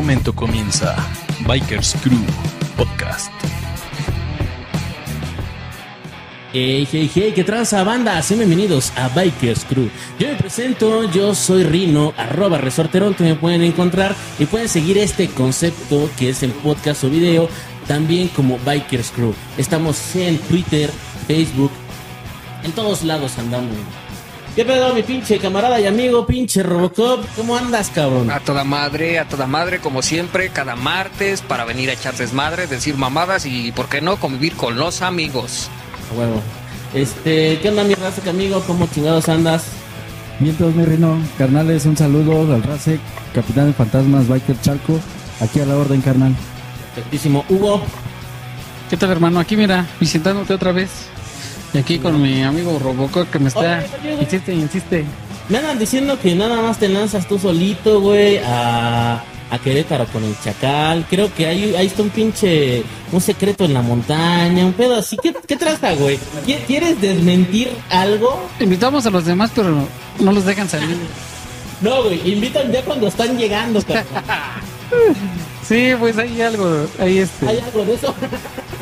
momento comienza Bikers Crew Podcast. Hey, hey, hey, qué tranza banda, sean bienvenidos a Bikers Crew. Yo me presento, yo soy Rino, arroba resorterón, que me pueden encontrar y pueden seguir este concepto que es el podcast o video, también como Bikers Crew. Estamos en Twitter, Facebook, en todos lados andamos. ¿Qué pedo, mi pinche camarada y amigo, pinche Robocop? ¿Cómo andas, cabrón? A toda madre, a toda madre, como siempre, cada martes para venir a echar desmadre, decir mamadas y, ¿por qué no?, convivir con los amigos. A huevo. Este, ¿qué onda, mi raza, amigo? ¿Cómo chingados andas? Bien, todos mi Rino. Carnales, un saludo al Rasek, Capitán de Fantasmas, Biker Chalco. Aquí a la orden, carnal. Perfectísimo. Hugo, ¿Qué tal, hermano? Aquí, mira, visitándote otra vez. Y aquí con mi amigo Robocop que me está. Oye. Insiste, insiste. me andan diciendo que nada más te lanzas tú solito, güey, a, a Querétaro con el Chacal. Creo que ahí, ahí está un pinche, un secreto en la montaña, un pedo así. ¿Qué, qué trata, güey? ¿Qui- ¿Quieres desmentir algo? Invitamos a los demás, pero no los dejan salir. No, güey, invitan ya cuando están llegando, cabrón. Sí, pues hay algo. Hay este. ¿Hay algo de eso?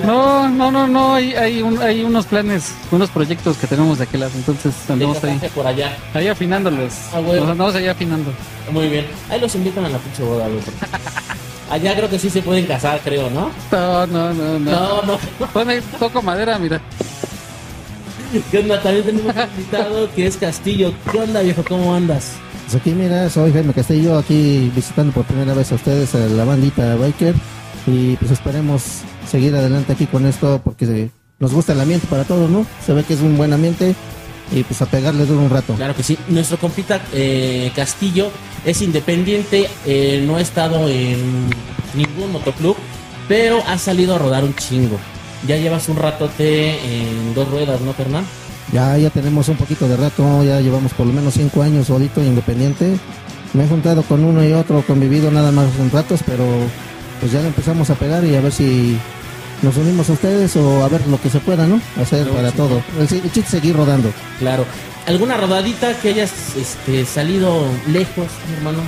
No, no, no, no. Hay, hay, un- hay unos planes, unos proyectos que tenemos de aquel lado. Entonces andamos ahí. Por allá. Ahí afinándolos. Ah, bueno. Nos andamos ahí afinando. Muy bien. Ahí los invitan a la pinche boda, güey. Allá creo que sí se pueden casar, creo, ¿no? No, no, no, no. No, no. Bueno, toco madera, mira. ¿Qué onda? También tenemos un invitado que es Castillo. ¿Qué onda, viejo? ¿Cómo andas? Pues aquí mira, soy Jaime Castillo, aquí visitando por primera vez a ustedes a la bandita Biker y pues esperemos seguir adelante aquí con esto porque nos gusta el ambiente para todos, ¿no? Se ve que es un buen ambiente y pues a pegarle duro un rato. Claro que sí. Nuestro compita eh, Castillo es independiente, eh, no ha estado en ningún motoclub, pero ha salido a rodar un chingo. Ya llevas un ratote en dos ruedas, ¿no, Fernán? Ya, ya tenemos un poquito de rato, ya llevamos por lo menos cinco años solito independiente. Me he juntado con uno y otro, convivido nada más un ratos, pero pues ya le empezamos a pegar y a ver si nos unimos a ustedes o a ver lo que se pueda, ¿no? Hacer Claro, para sí. todo. El, chiste seguir rodando. Claro. ¿Alguna rodadita que hayas este, salido lejos, hermano?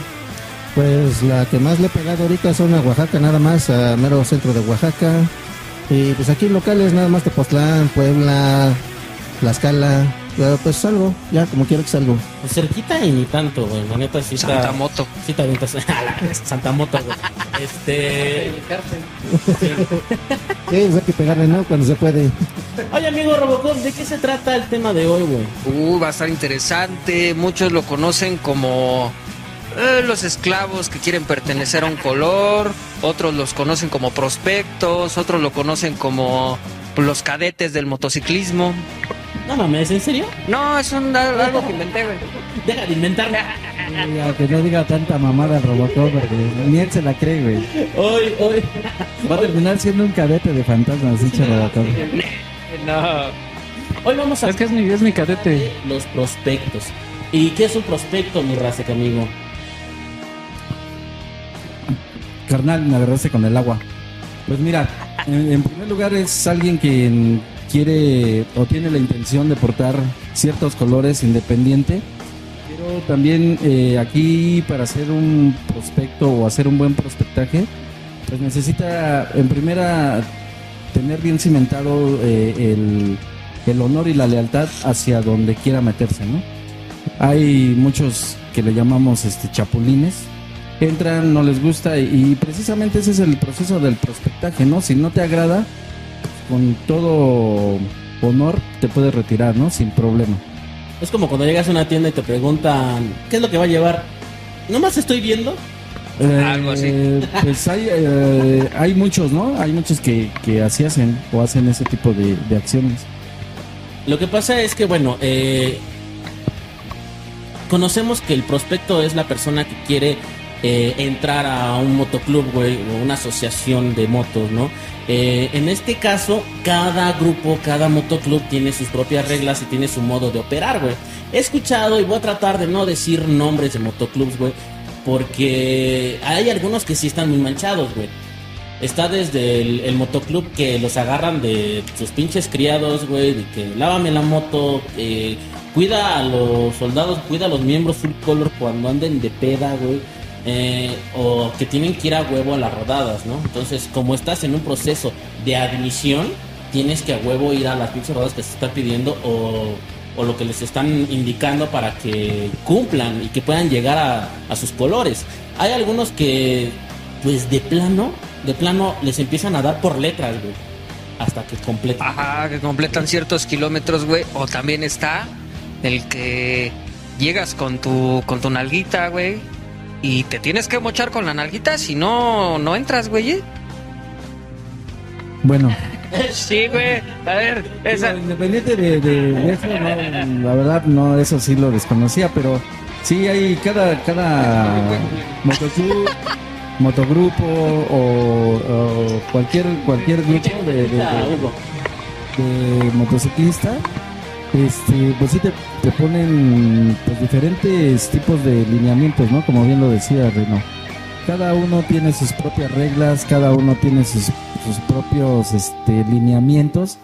Pues la que más le he pegado ahorita son a Oaxaca, nada más, a mero centro de Oaxaca. Y pues aquí locales, nada más Tepoztlán, Puebla, Tlaxcala. Pero pues algo, ya como quiero que salgo. Pues cerquita y ni tanto, güey. La neta sí está... Santa Moto. Sí te avientas Santa Moto, güey. Este... Sí, pues hay que pegarle, ¿no? Cuando se puede. Oye, amigo Robocop, ¿de qué se trata el tema de hoy, güey? Uh, va a estar interesante. Muchos lo conocen como eh, los esclavos que quieren pertenecer a un color. Otros los conocen como prospectos. Otros lo conocen como los cadetes del motociclismo. No mames, ¿en serio? No, es un, algo que inventé, güey. Deja de inventarme. Oiga, que no diga tanta mamada el Robocop, porque ni él se la cree, güey. Hoy, hoy. Va a terminar siendo un cadete de fantasmas, dicho Robocop. No. Hoy vamos a Es que es mi, es mi cadete. de los prospectos. ¿Y qué es un prospecto, mi raza, amigo? Carnal, me agarraste con el agua. Pues mira, en, en primer lugar es alguien que quiere o tiene la intención de portar ciertos colores independiente, pero también eh, aquí para hacer un prospecto o hacer un buen prospectaje, pues necesita en primera tener bien cimentado eh, el, el honor y la lealtad hacia donde quiera meterse, ¿no? Hay muchos que le llamamos este chapulines, entran, no les gusta y, y precisamente ese es el proceso del prospectaje, ¿no? Si no te agrada, pues, con todo honor te puedes retirar, ¿no? Sin problema. Es como cuando llegas a una tienda y te preguntan, ¿qué es lo que va a llevar? Nomás estoy viendo. Algo así. Eh, Pues hay, eh, hay muchos, ¿no? Hay muchos que, que así hacen o hacen ese tipo de, de acciones. Lo que pasa es que, bueno, eh, conocemos que el prospecto es la persona que quiere eh, entrar a un motoclub, güey, o una asociación de motos, ¿no? Eh, en este caso, cada grupo, cada motoclub tiene sus propias reglas y tiene su modo de operar, güey. He escuchado y voy a tratar de no decir nombres de motoclubs, güey, porque hay algunos que sí están muy manchados, güey. Está desde el, el motoclub que los agarran de sus pinches criados, güey, de que lávame la moto, eh, cuida a los soldados, cuida a los miembros full color cuando anden de peda, güey. Eh, o que tienen que ir a huevo a las rodadas, ¿no? Entonces, como estás en un proceso de admisión, tienes que a huevo ir a las pinches rodadas que se está pidiendo o, lo que les están indicando para que cumplan y que puedan llegar a, a sus colores. Hay algunos que, pues de plano, de plano les empiezan a dar por letras, güey, hasta que completan. Ajá, que completan ciertos kilómetros, güey. O también está el que llegas con tu, con tu nalguita, güey. Y te tienes que mochar con la nalguita, si no, no entras, güey. ¿eh? Bueno, Sí, güey. A ver, esa. Independiente de, de- eso, no, la verdad no, eso sí lo desconocía, pero sí hay cada, cada motoclub, motogrupo o, o cualquier, cualquier grupo de, de- de motociclista, este, pues sí te, te ponen pues, diferentes tipos de lineamientos, ¿no? Como bien lo decía Reno. Cada uno tiene sus propias reglas, cada uno tiene sus, sus propios este, lineamientos.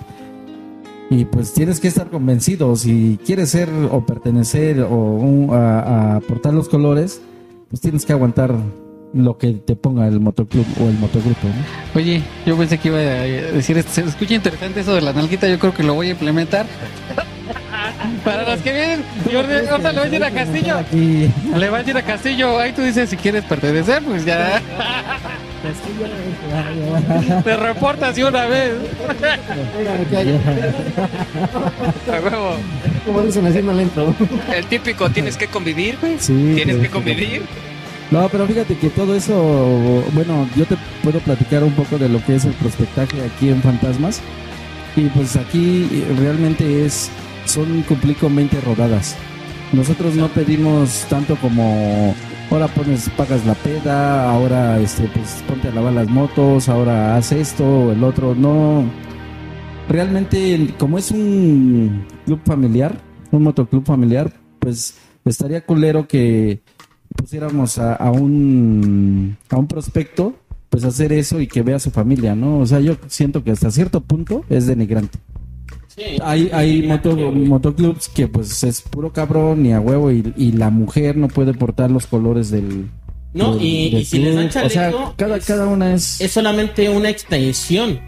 Y pues tienes que estar convencido, si quieres ser o pertenecer o un- a, a aportar los colores, pues tienes que aguantar lo que te ponga el motoclub o el motogrupo, ¿no? Oye, yo pensé que iba a decir, se escucha interesante eso de la nalguita, yo creo que lo voy a implementar. Para los que vienen, yo ahorita le voy a decir a Castillo, le va a decir a Castillo, ahí tú dices si quieres pertenecer, pues ya te reportas de una vez. A huevo. Como dicen, así no le entro. El típico, tienes que convivir, güey. Sí, Tienes que convivir. No, pero fíjate que todo eso, bueno, yo te puedo platicar un poco de lo que es el prospectaje aquí en Fantasmas. Y pues aquí realmente es, son cumplir con 20 rodadas. Nosotros no pedimos tanto como, ahora pones, pagas la peda, ahora este, pues ponte a lavar las motos, ahora haz esto o el otro. No, realmente como es un club familiar, un motoclub familiar, pues estaría culero que pusiéramos a, un a un prospecto pues hacer eso y que vea a su familia, ¿no? O sea, yo siento que hasta cierto punto es denigrante. Sí. Hay, hay moto, motoclubs que pues es puro cabrón y a huevo y, y la mujer no puede portar los colores del... No, del- y, del y si les dan club. O sea, chaleco, cada, es- cada una es... es solamente una extensión.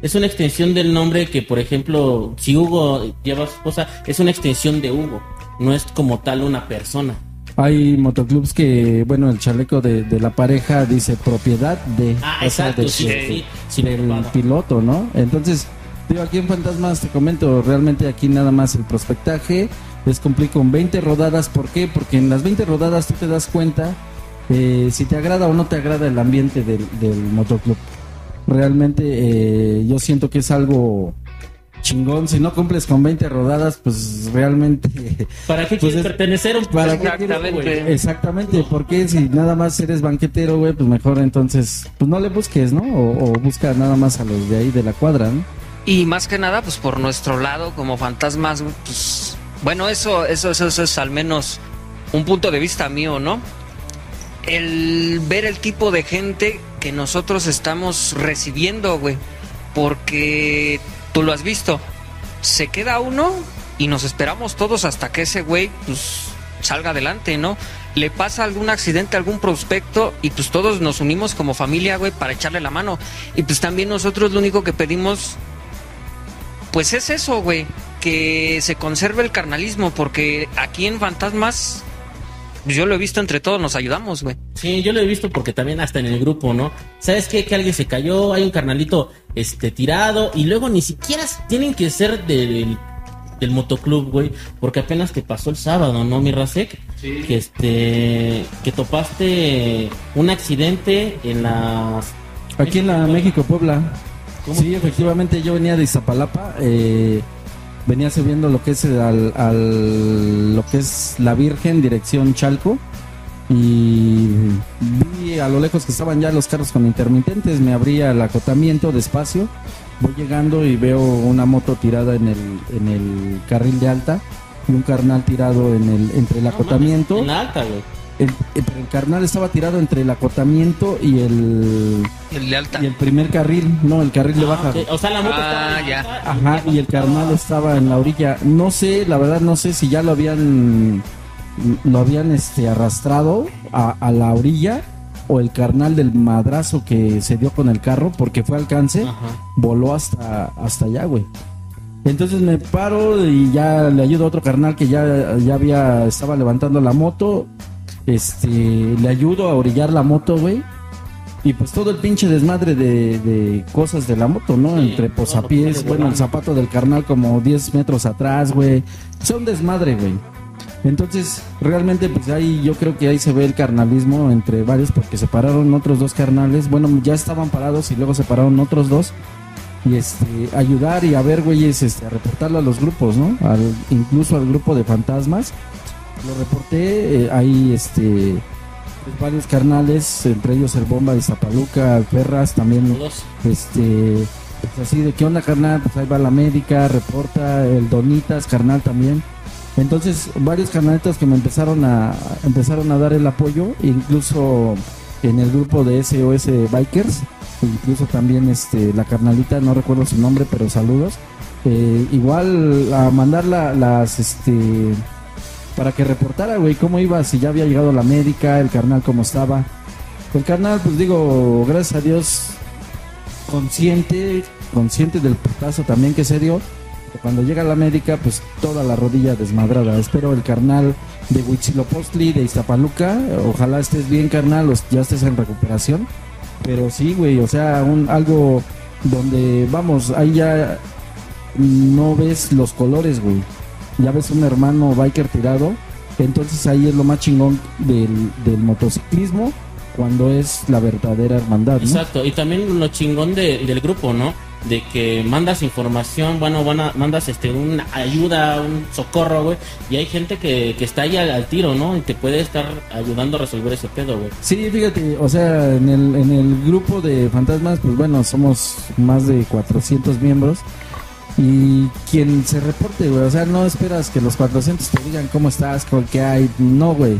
Es una extensión del nombre que, por ejemplo, si Hugo lleva a su esposa, es una extensión de Hugo. No es como tal una persona. Hay motoclubs que, bueno, el chaleco de, de la pareja dice propiedad de... Ah, o sea, exacto, de- sí, de- sí, sí, del claro. piloto, ¿no? Entonces, digo, aquí en Fantasmas te comento, realmente aquí nada más el prospectaje es cumplir con 20 rodadas. ¿Por qué? Porque en las 20 rodadas tú te das cuenta eh, si te agrada o no te agrada el ambiente del, del motoclub. Realmente eh, yo siento que es algo chingón. Si no cumples con 20 rodadas, pues realmente... ¿Para qué Pues quieres es- pertenecer a un ¿Para Exactamente. Exactamente, porque si nada más eres banquetero, güey, pues mejor entonces, pues no le busques, ¿no? O, o busca nada más a los de ahí de la cuadra, ¿no? Y más que nada, pues por nuestro lado, como fantasmas, pues. Bueno, eso, eso, eso, eso es al menos un punto de vista mío, ¿no? El ver el tipo de gente que nosotros estamos recibiendo, güey. Porque tú lo has visto. Se queda uno y nos esperamos todos hasta que ese güey, pues, salga adelante, ¿no? Le pasa algún accidente, algún prospecto y pues todos nos unimos como familia, güey, para echarle la mano. Y pues también nosotros lo único que pedimos pues es eso, güey, que se conserve el carnalismo, porque aquí en Fantasmas, yo lo he visto entre todos, nos ayudamos, güey. Sí, yo lo he visto porque también hasta en el grupo, ¿no? ¿Sabes qué? Que alguien se cayó, hay un carnalito este, tirado y luego ni siquiera tienen que ser del, del motoclub, güey, porque apenas te pasó el sábado, ¿no, mi Rasek? Que este, que topaste un accidente en las... Aquí en la México Puebla. ¿Cómo? Sí, efectivamente yo venía de Iztapalapa, eh, venía subiendo lo que es al, al- lo que es la Virgen dirección Chalco y vi a lo lejos que estaban ya los carros con intermitentes, me abría el acotamiento despacio, voy llegando y veo una moto tirada en el en el carril de alta y un carnal tirado en el entre el No, acotamiento. mames, En alta, güey. El, el- pero el carnal estaba tirado entre el acotamiento y el El de alta. y el primer carril, no, el carril de Ah, baja. ok. O sea, la moto Ah, estaba ya. alta Ajá, y el carnal estaba en la orilla. No sé, la verdad no sé si ya lo habían lo habían este arrastrado a, a la orilla o el carnal del madrazo que se dio con el carro porque fue alcance, Ajá. voló hasta, hasta allá, güey. Entonces me paro y ya le ayudo a otro carnal que ya, ya había, estaba levantando la moto. Este, le ayudo a orillar la moto, güey. Y pues todo el pinche desmadre de, de cosas de la moto, ¿no? Sí, Entre posapiés, sale bueno, el zapato del carnal como 10 metros atrás, güey. O sea, un desmadre, güey. Entonces, realmente, pues ahí yo creo que ahí se ve el carnalismo entre varios, porque se pararon otros dos carnales. Bueno, ya estaban parados y luego se pararon otros dos. Y este, ayudar y a ver, güeyes, este, a reportarlo a los grupos, ¿no? Al, incluso al grupo de fantasmas. Lo reporté, eh, ahí, este, pues, varios carnales, entre ellos el Bomba de Zapaluca, Perras, también Todos. este pues así de qué onda carnal pues ahí va la médica reporta el Donitas carnal también. Entonces varios carnalitos que me empezaron a empezaron a dar el apoyo incluso en el grupo de SOS Bikers incluso también este la carnalita no recuerdo su nombre pero saludos. Eh, igual a mandar la- las este para que reportara güey cómo iba si ya había llegado la médica el carnal cómo estaba el carnal pues digo gracias a Dios consciente, consciente del putazo también que se dio. Cuando llega la médica, pues toda la rodilla desmadrada. Espero el carnal de Huitzilopochtli, de Iztapaluca. Ojalá estés bien, carnal, o ya estés en recuperación. Pero sí, güey, o sea, un, algo donde, vamos, ahí ya no ves los colores, güey. Ya ves un hermano biker tirado. Entonces ahí es lo más chingón del, del motociclismo cuando es la verdadera hermandad, ¿no? Exacto, y también lo chingón de- del grupo, ¿no? De que mandas información, bueno, van a- mandas este una ayuda, un socorro, güey, y hay gente que, que está ahí al, al tiro, ¿no? Y te puede estar ayudando a resolver ese pedo, güey. Sí, fíjate, o sea, en el, en el grupo de fantasmas, pues bueno, somos más de 400 miembros. Y quien se reporte, güey, o sea, no esperas que los 400 te digan cómo estás, con qué hay, no, güey.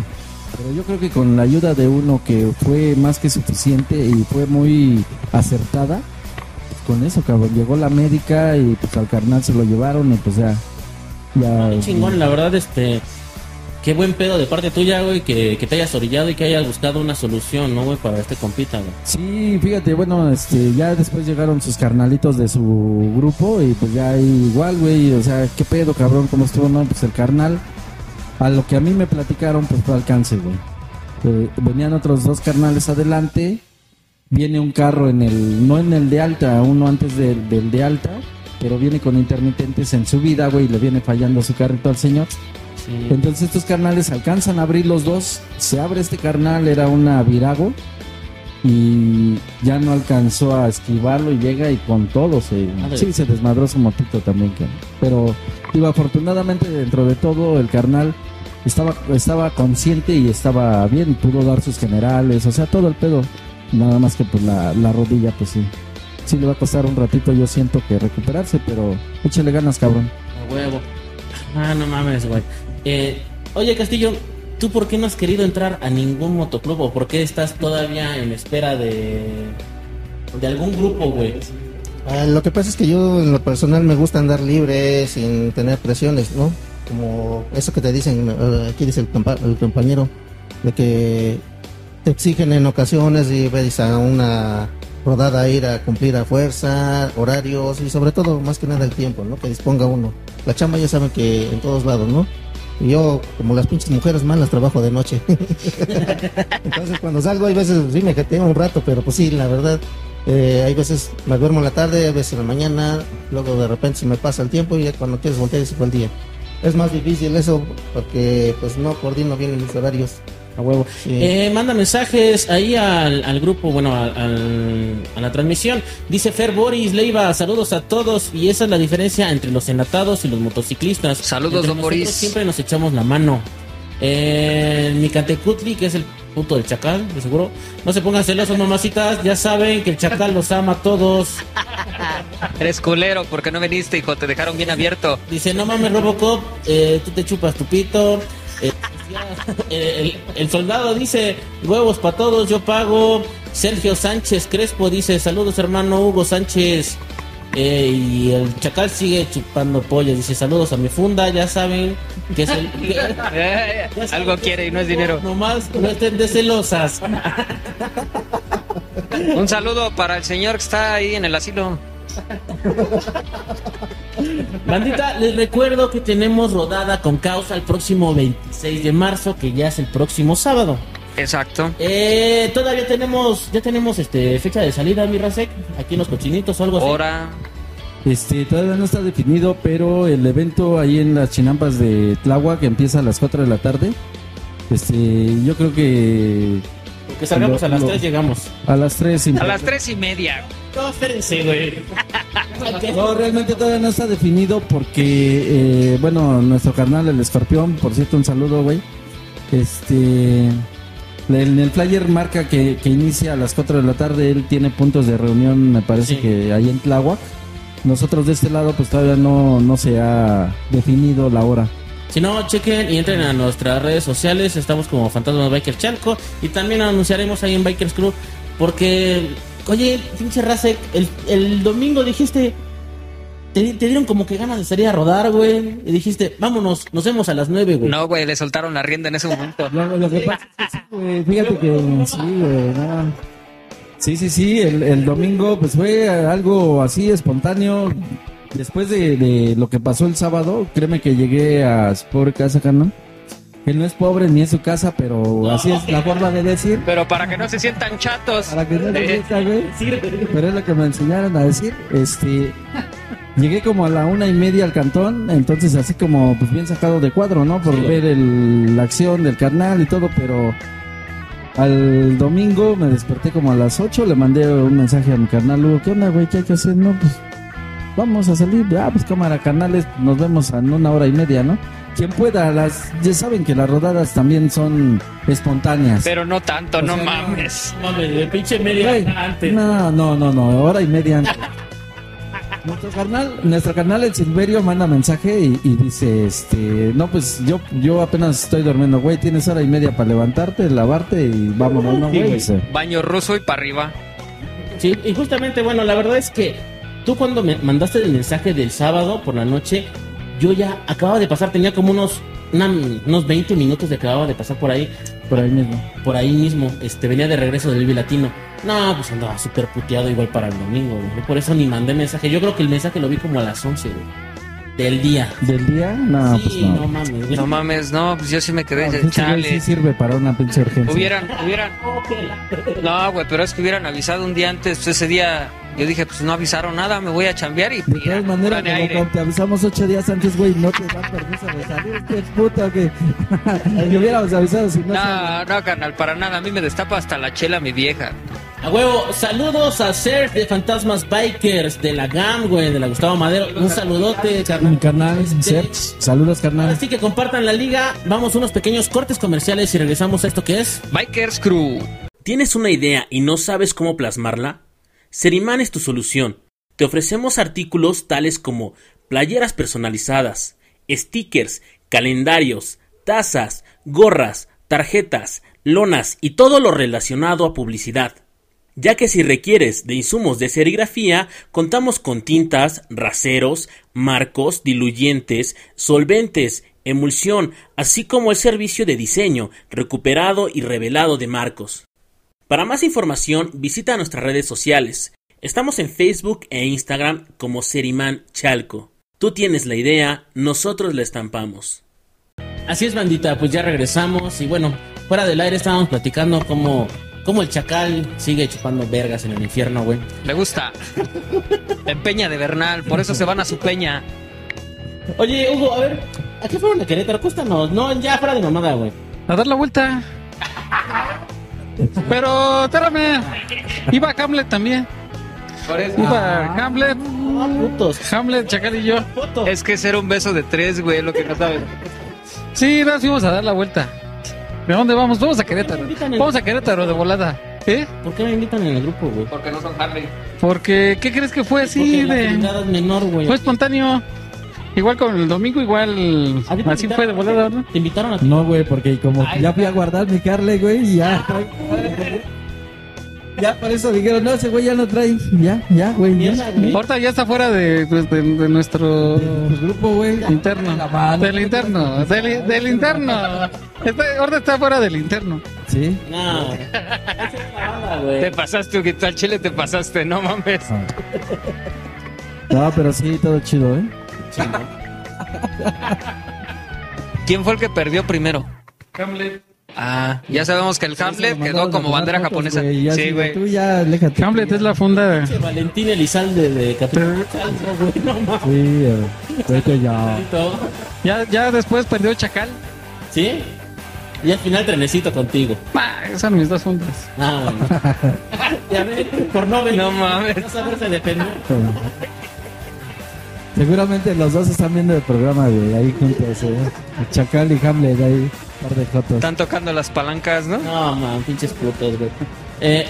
Pero yo creo que con la ayuda de uno que fue más que suficiente y fue muy acertada, pues con eso, cabrón, llegó la médica y pues al carnal se lo llevaron y pues ya... ya Qué chingón, la verdad, este. Qué buen pedo de parte tuya, güey, que, te hayas orillado y que hayas buscado una solución, ¿no, güey, para este compita, güey. Sí, fíjate, bueno, este, ya después llegaron sus carnalitos de su grupo y pues ya igual, güey, o sea, qué pedo, cabrón, cómo estuvo, no, pues el carnal, a lo que a mí me platicaron, pues fue alcance, güey. Eh, venían otros dos carnales adelante, viene un carro en el, no en el de alta, uno antes del de alta, pero viene con intermitentes en su vida, güey, y le viene fallando su carrito al señor. Sí. Entonces estos carnales alcanzan a abrir los dos, se abre este carnal, era una virago y ya no alcanzó a esquivarlo y llega y con todo se, Madre. sí, se desmadró su motito también. cabrón. Pero digo, afortunadamente dentro de todo el carnal estaba, estaba consciente y estaba bien, pudo dar sus generales, o sea, todo el pedo. Nada más que pues la, la rodilla, pues sí. Sí le va a costar un ratito, yo siento que recuperarse, pero échale ganas, cabrón. A huevo. Ah, no mames, güey. Eh, oye, Castillo, ¿tú por qué no has querido entrar a ningún motoclub o por qué estás todavía en espera de, de algún grupo, güey? Ah, lo que pasa es que yo en lo personal me gusta andar libre sin tener presiones, ¿no? Como eso que te dicen, eh, aquí dice el, compa- el compañero, de que te exigen en ocasiones y ves a una rodada ir a cumplir a fuerza, horarios y sobre todo, más que nada el tiempo, ¿no? Que disponga uno. La chamba ya saben que en todos lados, ¿no? Yo, como las pinches mujeres malas, trabajo de noche. Entonces cuando salgo hay veces sí me jeteo un rato, pero pues sí, la verdad, eh, hay veces me duermo en la tarde, hay veces en la mañana, luego de repente se me pasa el tiempo y ya cuando quieres voltear se fue el día. Es más difícil eso porque pues no coordino bien mis horarios. A huevo. Sí. Eh, manda mensajes ahí al, al grupo, bueno, al- al- a la transmisión. Dice Fer Boris Leiva, saludos a todos. Y esa es la diferencia entre los enlatados y los motociclistas. Saludos, Entre don Boris. Siempre nos echamos la mano. Eh, Micantecutli, que es el puto del chacal, de seguro. No se pongan celosos, mamacitas. Ya saben que el chacal los ama a todos. Eres culero porque no viniste, hijo. Te dejaron bien abierto. Dice, no mames, Robocop, eh, tú te chupas tu pito. Eh, eh, el, el soldado dice, huevos para todos, yo pago. Sergio Sánchez Crespo dice, saludos hermano Hugo Sánchez. Eh, y el chacal sigue chupando pollas. Dice saludos a mi funda, ya saben que es el... que- Eh, algo quiere y no es dinero. Nomás no estén de celosas. Un saludo para el señor que está ahí en el asilo. Bandita, les recuerdo que tenemos rodada con causa el próximo 26 de marzo, que ya es el próximo sábado. Exacto. Eh, todavía tenemos, ya tenemos este fecha de salida, mi Rasek, aquí en los cochinitos o algo así. Hora. Este, todavía no está definido, pero el evento ahí en las chinampas de Tláhuac que empieza a las 4 de la tarde. Este, yo creo que Que salgamos a las Lo- 3 llegamos. a las 3 A las tres y media. No, espérense, güey. No, realmente todavía no está definido porque, eh, bueno, nuestro carnal, el escorpión, por cierto, un saludo, güey. Este, en el flyer marca que, que inicia a las 4 de la tarde, él tiene puntos de reunión, me parece Sí. que ahí en Tláhuac. Nosotros de este lado, pues todavía no, no se ha definido la hora. Si no, chequen y entren a nuestras redes sociales. Estamos como Fantasmas Biker Chalco. Y también anunciaremos ahí en Bikers Crew. Porque, oye, pinche Rasek, el, el domingo dijiste. Te, te dieron como que ganas de salir a rodar, güey. Y dijiste, vámonos, nos vemos a las 9, güey. No, güey, le soltaron la rienda en ese momento. Lo, lo que pasa es que sí, güey, fíjate que sí, güey, no. Sí, sí, sí, el, el domingo pues fue algo así espontáneo. Después de, de lo que pasó el sábado, créeme que llegué a su pobre casa, carnal. Él no es pobre ni es su casa, pero así es la forma de decir. Pero para que no se sientan chatos. Para que no te Eh, sienta, güey. Pero es lo que me enseñaron a decir. Este, llegué como a la una y media al cantón, entonces así como pues bien sacado de cuadro, ¿no? Por ver el- la acción del carnal y todo, pero al domingo me desperté como a las 8, le mandé un mensaje a mi carnal, Hugo, ¿qué onda, güey? ¿Qué hay que hacer? No, pues vamos a salir. Ah, pues cámara, canales, nos vemos en una hora y media, ¿no? Quien pueda, las, ya saben que las rodadas también son espontáneas. Pero no tanto, O no sea, mames. No mames, de pinche media Güey, antes. No, no, no, no, hora y media antes. Nuestro carnal, nuestro carnal el Silverio manda mensaje y, y dice, este, no, pues yo, yo apenas estoy durmiendo, güey, tienes hora y media para levantarte, lavarte y vámonos, no, güey. Baño ruso y para arriba. Sí, y justamente, bueno, la verdad es que tú cuando me mandaste el mensaje del sábado por la noche, yo ya acababa de pasar, tenía como unos, una- unos 20 minutos de acababa de pasar por ahí, por ahí mismo. por ahí mismo, este, venía de regreso del Vive Latino. No, pues andaba súper puteado igual para el domingo, güey. Por eso ni mandé mensaje. Yo creo que el mensaje lo vi como a las 11, güey. Del día. ¿Del día? No, sí, pues no. no. mames. No mames, no, pues yo sí me quedé No, pues chale. sí sirve para una pinche urgencia. Hubieran, hubieran. No, güey, pero es que hubieran avisado un día antes. pues, ese día yo dije, pues no avisaron nada, me voy a chambear y. De todas maneras, como te avisamos ocho días antes, güey, no te dan permiso de salir, qué puta que... que hubiéramos avisado si no... No, no, carnal, para nada. A mí me destapa hasta la chela mi vieja. A huevo, saludos a Ser de Fantasmas Bikers, de la GAM, güey, de la Gustavo Madero. Un saludote, Mi carnal. carnal, Este, saludos, carnal. Así que compartan la liga. Vamos a unos pequeños cortes comerciales y regresamos a esto que es. Bikers Crew. ¿Tienes una idea y no sabes cómo plasmarla? Seriman es tu solución. Te ofrecemos artículos tales como playeras personalizadas, stickers, calendarios, tazas, gorras, tarjetas, lonas y todo lo relacionado a publicidad. Ya que si requieres de insumos de serigrafía, contamos con tintas, raseros, marcos, diluyentes, solventes, emulsión, así como el servicio de diseño, recuperado y revelado de marcos. Para más información, visita nuestras redes sociales. Estamos en Facebook e Instagram como Seriman Chalco. Tú tienes la idea, nosotros la estampamos. Así es, bandita, pues ya regresamos y bueno, fuera del aire estábamos platicando cómo, cómo el chacal sigue chupando vergas en el infierno, güey. Le gusta. En Peña de Bernal, por eso se van a su peña. Oye, Hugo, a ver, ¿a qué fueron de Querétaro? Cuéntanos, no, ya fuera de mamada, güey. A dar la vuelta. Pero, espérame. Iba Hamlet también. Iba Hamlet, Ah, putos. Hamlet, Chacal y yo. Es que ser un beso de tres, güey, lo que no sabes. Sí, nos fuimos a dar la vuelta. ¿De dónde vamos? Vamos a Querétaro. Vamos a Querétaro de volada. ¿Eh? ¿Por qué me invitan en el grupo, güey? Porque no son Harley. Porque, ¿qué crees que fue así de...? actividad es menor, güey. Fue espontáneo. Igual con el domingo, igual... ¿A ti te Así invitaron? fue de volada, ¿no? Te invitaron a ti. No, güey, porque como ya fui a guardar mi Carle, güey, y ya. Ya por eso dijeron, no, ese güey ya no trae. Ya, ya, güey. ya. Güey. Ahorita ya está fuera de, pues, de, de nuestro grupo, güey. interno. Mano. Del interno. Del, del interno. Está, ahorita está fuera del interno. Sí. No. Esa es la onda, güey. Te pasaste, Huguito, al chile te pasaste, no mames. No, pero sí, todo chido, ¿eh? ¿Quién fue el que perdió primero? Hamlet. Ah, ya sabemos que el Hamlet quedó como bandera japonesa. Sí, güey. Tú ya, aléjate. Hamlet es la funda. Ese Valentín Elizalde de Capitán Salso, güey. No mames. Sí, eh, vete ya. Ya, ya después perdió Chacal. ¿Sí? Y al final trenecito contigo. Ah, esas son mis dos fundas. Ah, bueno. ya ves, por no venir. No mames. No saberse defender. Seguramente los dos están viendo el programa, güey, ahí juntos, ¿eh? Chacal y Hamlet, ahí, par de fotos. Están tocando las palancas, ¿no? No, man, pinches putos, güey. Eh,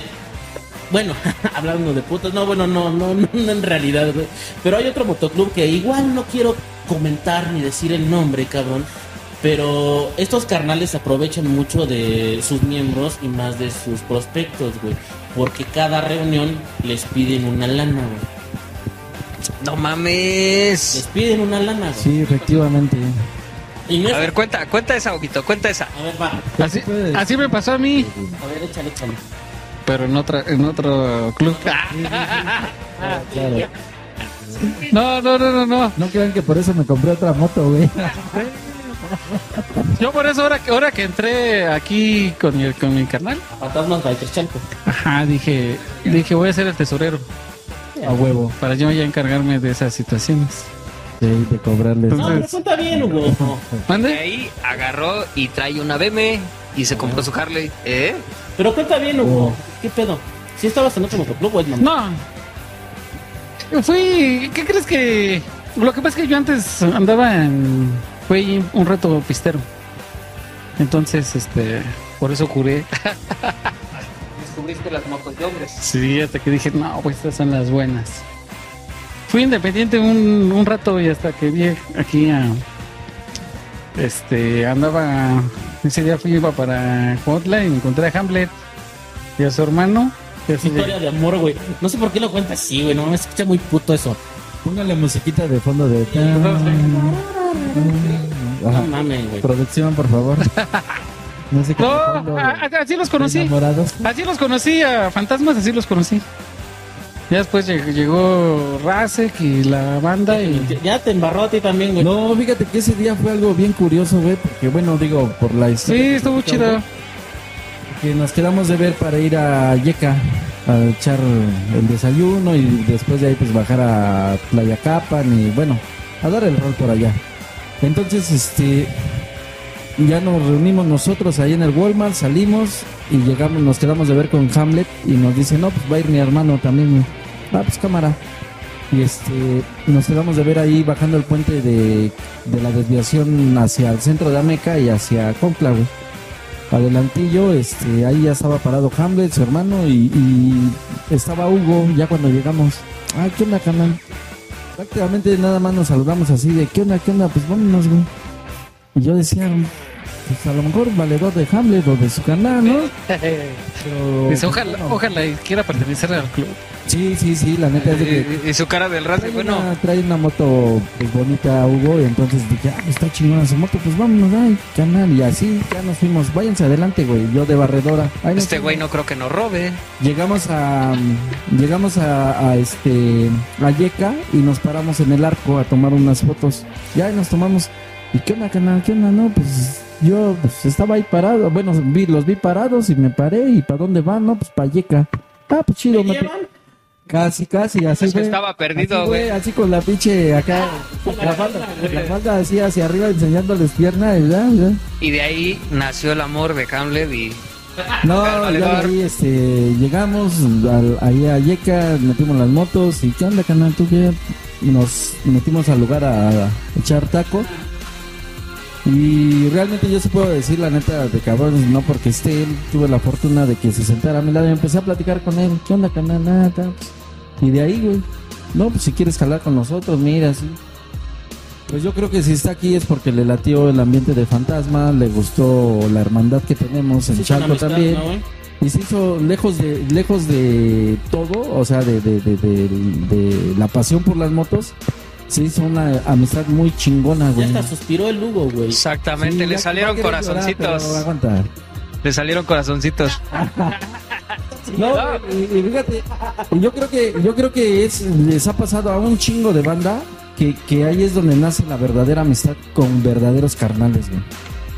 bueno, hablando de putos, no, bueno, no, no, no, no en realidad, güey. Pero hay otro motoclub que igual no quiero comentar ni decir el nombre, cabrón. Pero estos carnales aprovechan mucho de sus miembros y más de sus prospectos, güey. Porque cada reunión les piden una lana, güey. No Les mames. piden una lana, güey. Sí, efectivamente. A ver, cuenta, cuenta esa, Huguito, cuenta esa. a ver, va. Así, me pasó a mí, A ver, échale, échale. pero en otra, en otro club. Claro. No, no, no, no, no. No crean que por eso me compré otra moto, güey. Yo por eso ahora que ahora que entré aquí con mi, con mi carnal, Fantasmas Bikers Chalco. ajá, dije, dije voy a ser el tesorero A huevo. para yo ya encargarme de esas situaciones. Sí, de cobrarles. No, pero cuenta bien, Hugo. De ¿Mande? ahí agarró y trae una BM y se compró su Harley. ¿Eh? Pero cuenta bien, Hugo. ¿Qué pedo? ¿Sí estabas en otro motoclub, güey? No. Fui, ¿qué crees que lo que pasa es que yo antes andaba en fue un reto pistero. Entonces, este, por eso curé. Descubriste las motos de hombres. Sí, hasta que dije, no, pues estas son las buenas. Fui independiente un, un rato y hasta que vi aquí a. Este, andaba. Ese día fui iba para Hotline y encontré a Hamlet y a su hermano. Historia de amor, güey. No sé por qué lo cuentas así, güey. No me escucha muy puto eso. Póngale musiquita de fondo de... No Ajá. mames, güey. Producción, por favor. No sé qué No, de fondo, a- a- así los conocí. Enamorados. Así los conocí, a Fantasmas, así los conocí. Ya después lleg- llegó Rasek y la banda y... Ya te embarró a ti también, güey. No, fíjate que ese día fue algo bien curioso, güey, porque bueno, digo, por la historia. Sí, estuvo chido. Que nos quedamos de ver para ir a Yeca a echar el desayuno y después de ahí pues bajar a Playa Capan y bueno, a dar el rol por allá. Entonces, este, ya nos reunimos nosotros ahí en el Walmart, salimos y llegamos, nos quedamos de ver con Hamlet y nos dice, no, pues va a ir mi hermano también. Güey". Ah, pues cámara. Y este, nos quedamos de ver ahí bajando el puente de, de la desviación hacia el centro de Ameca y hacia Concla, güey. Adelantillo, este, ahí ya estaba parado Hamlet, su hermano, y, y estaba Hugo ya cuando llegamos. Ah, ¿qué onda, canal? Prácticamente nada más nos saludamos así de, ¿qué onda, qué onda? Pues vámonos, güey. Y yo decía, pues a lo mejor valedor de Hamlet o de su canal, ¿no? Pero, Dice, ojalá, bueno. ojalá y quiera pertenecer al club. Sí, sí, sí, la neta es de que Y, y su cara del rato, bueno. una, trae una moto pues, bonita Hugo y entonces dije, ah, está chingona su moto, pues vámonos, ay, canal, y así ya nos fuimos, váyanse adelante, güey, yo de barredora. Este güey no creo que nos robe. Llegamos a llegamos a, a, este a Yeca y nos paramos en el arco a tomar unas fotos. Ya y nos tomamos. ¿Y qué onda, canal? ¿Qué onda? No, pues yo pues, estaba ahí parado. Bueno, vi, los vi parados y me paré. ¿Y para dónde van? No, pues para Yeca. Ah, pues chido. ¿Me me-? Casi, casi, así Es que güey. estaba perdido, Así, güey. Así con la pinche acá. La falda, la falda así hacia arriba enseñándoles pierna. y ya, ya. Y de ahí nació el amor de Hamlet y No, ya de ahí este, llegamos al- ahí a Yeca, metimos las motos y ¿qué onda, canal? ¿Tú qué? Nos metimos al lugar a, a echar taco. Y realmente yo sí puedo decir la neta de cabrón, no porque esté él, tuve la fortuna de que se sentara a mi lado y empecé a platicar con él. ¿Qué onda, canal? Nada. Y de ahí, güey. No, pues si quieres jalar con nosotros, mira, sí. Pues yo creo que si está aquí es porque le latió el ambiente de fantasma, le gustó la hermandad que tenemos en amistad, también. y se hizo lejos de lejos de todo, o sea, de, de, de- de la pasión por las motos, se hizo una amistad muy chingona, Ya güey. hasta suspiró el Lugo, güey. Exactamente, Sí, le ya salieron llorar, corazoncitos. pero. Le salieron corazoncitos. No, y, y fíjate, yo creo que yo creo que es les ha pasado a un chingo de banda que, que ahí es donde nace la verdadera amistad con verdaderos carnales, güey.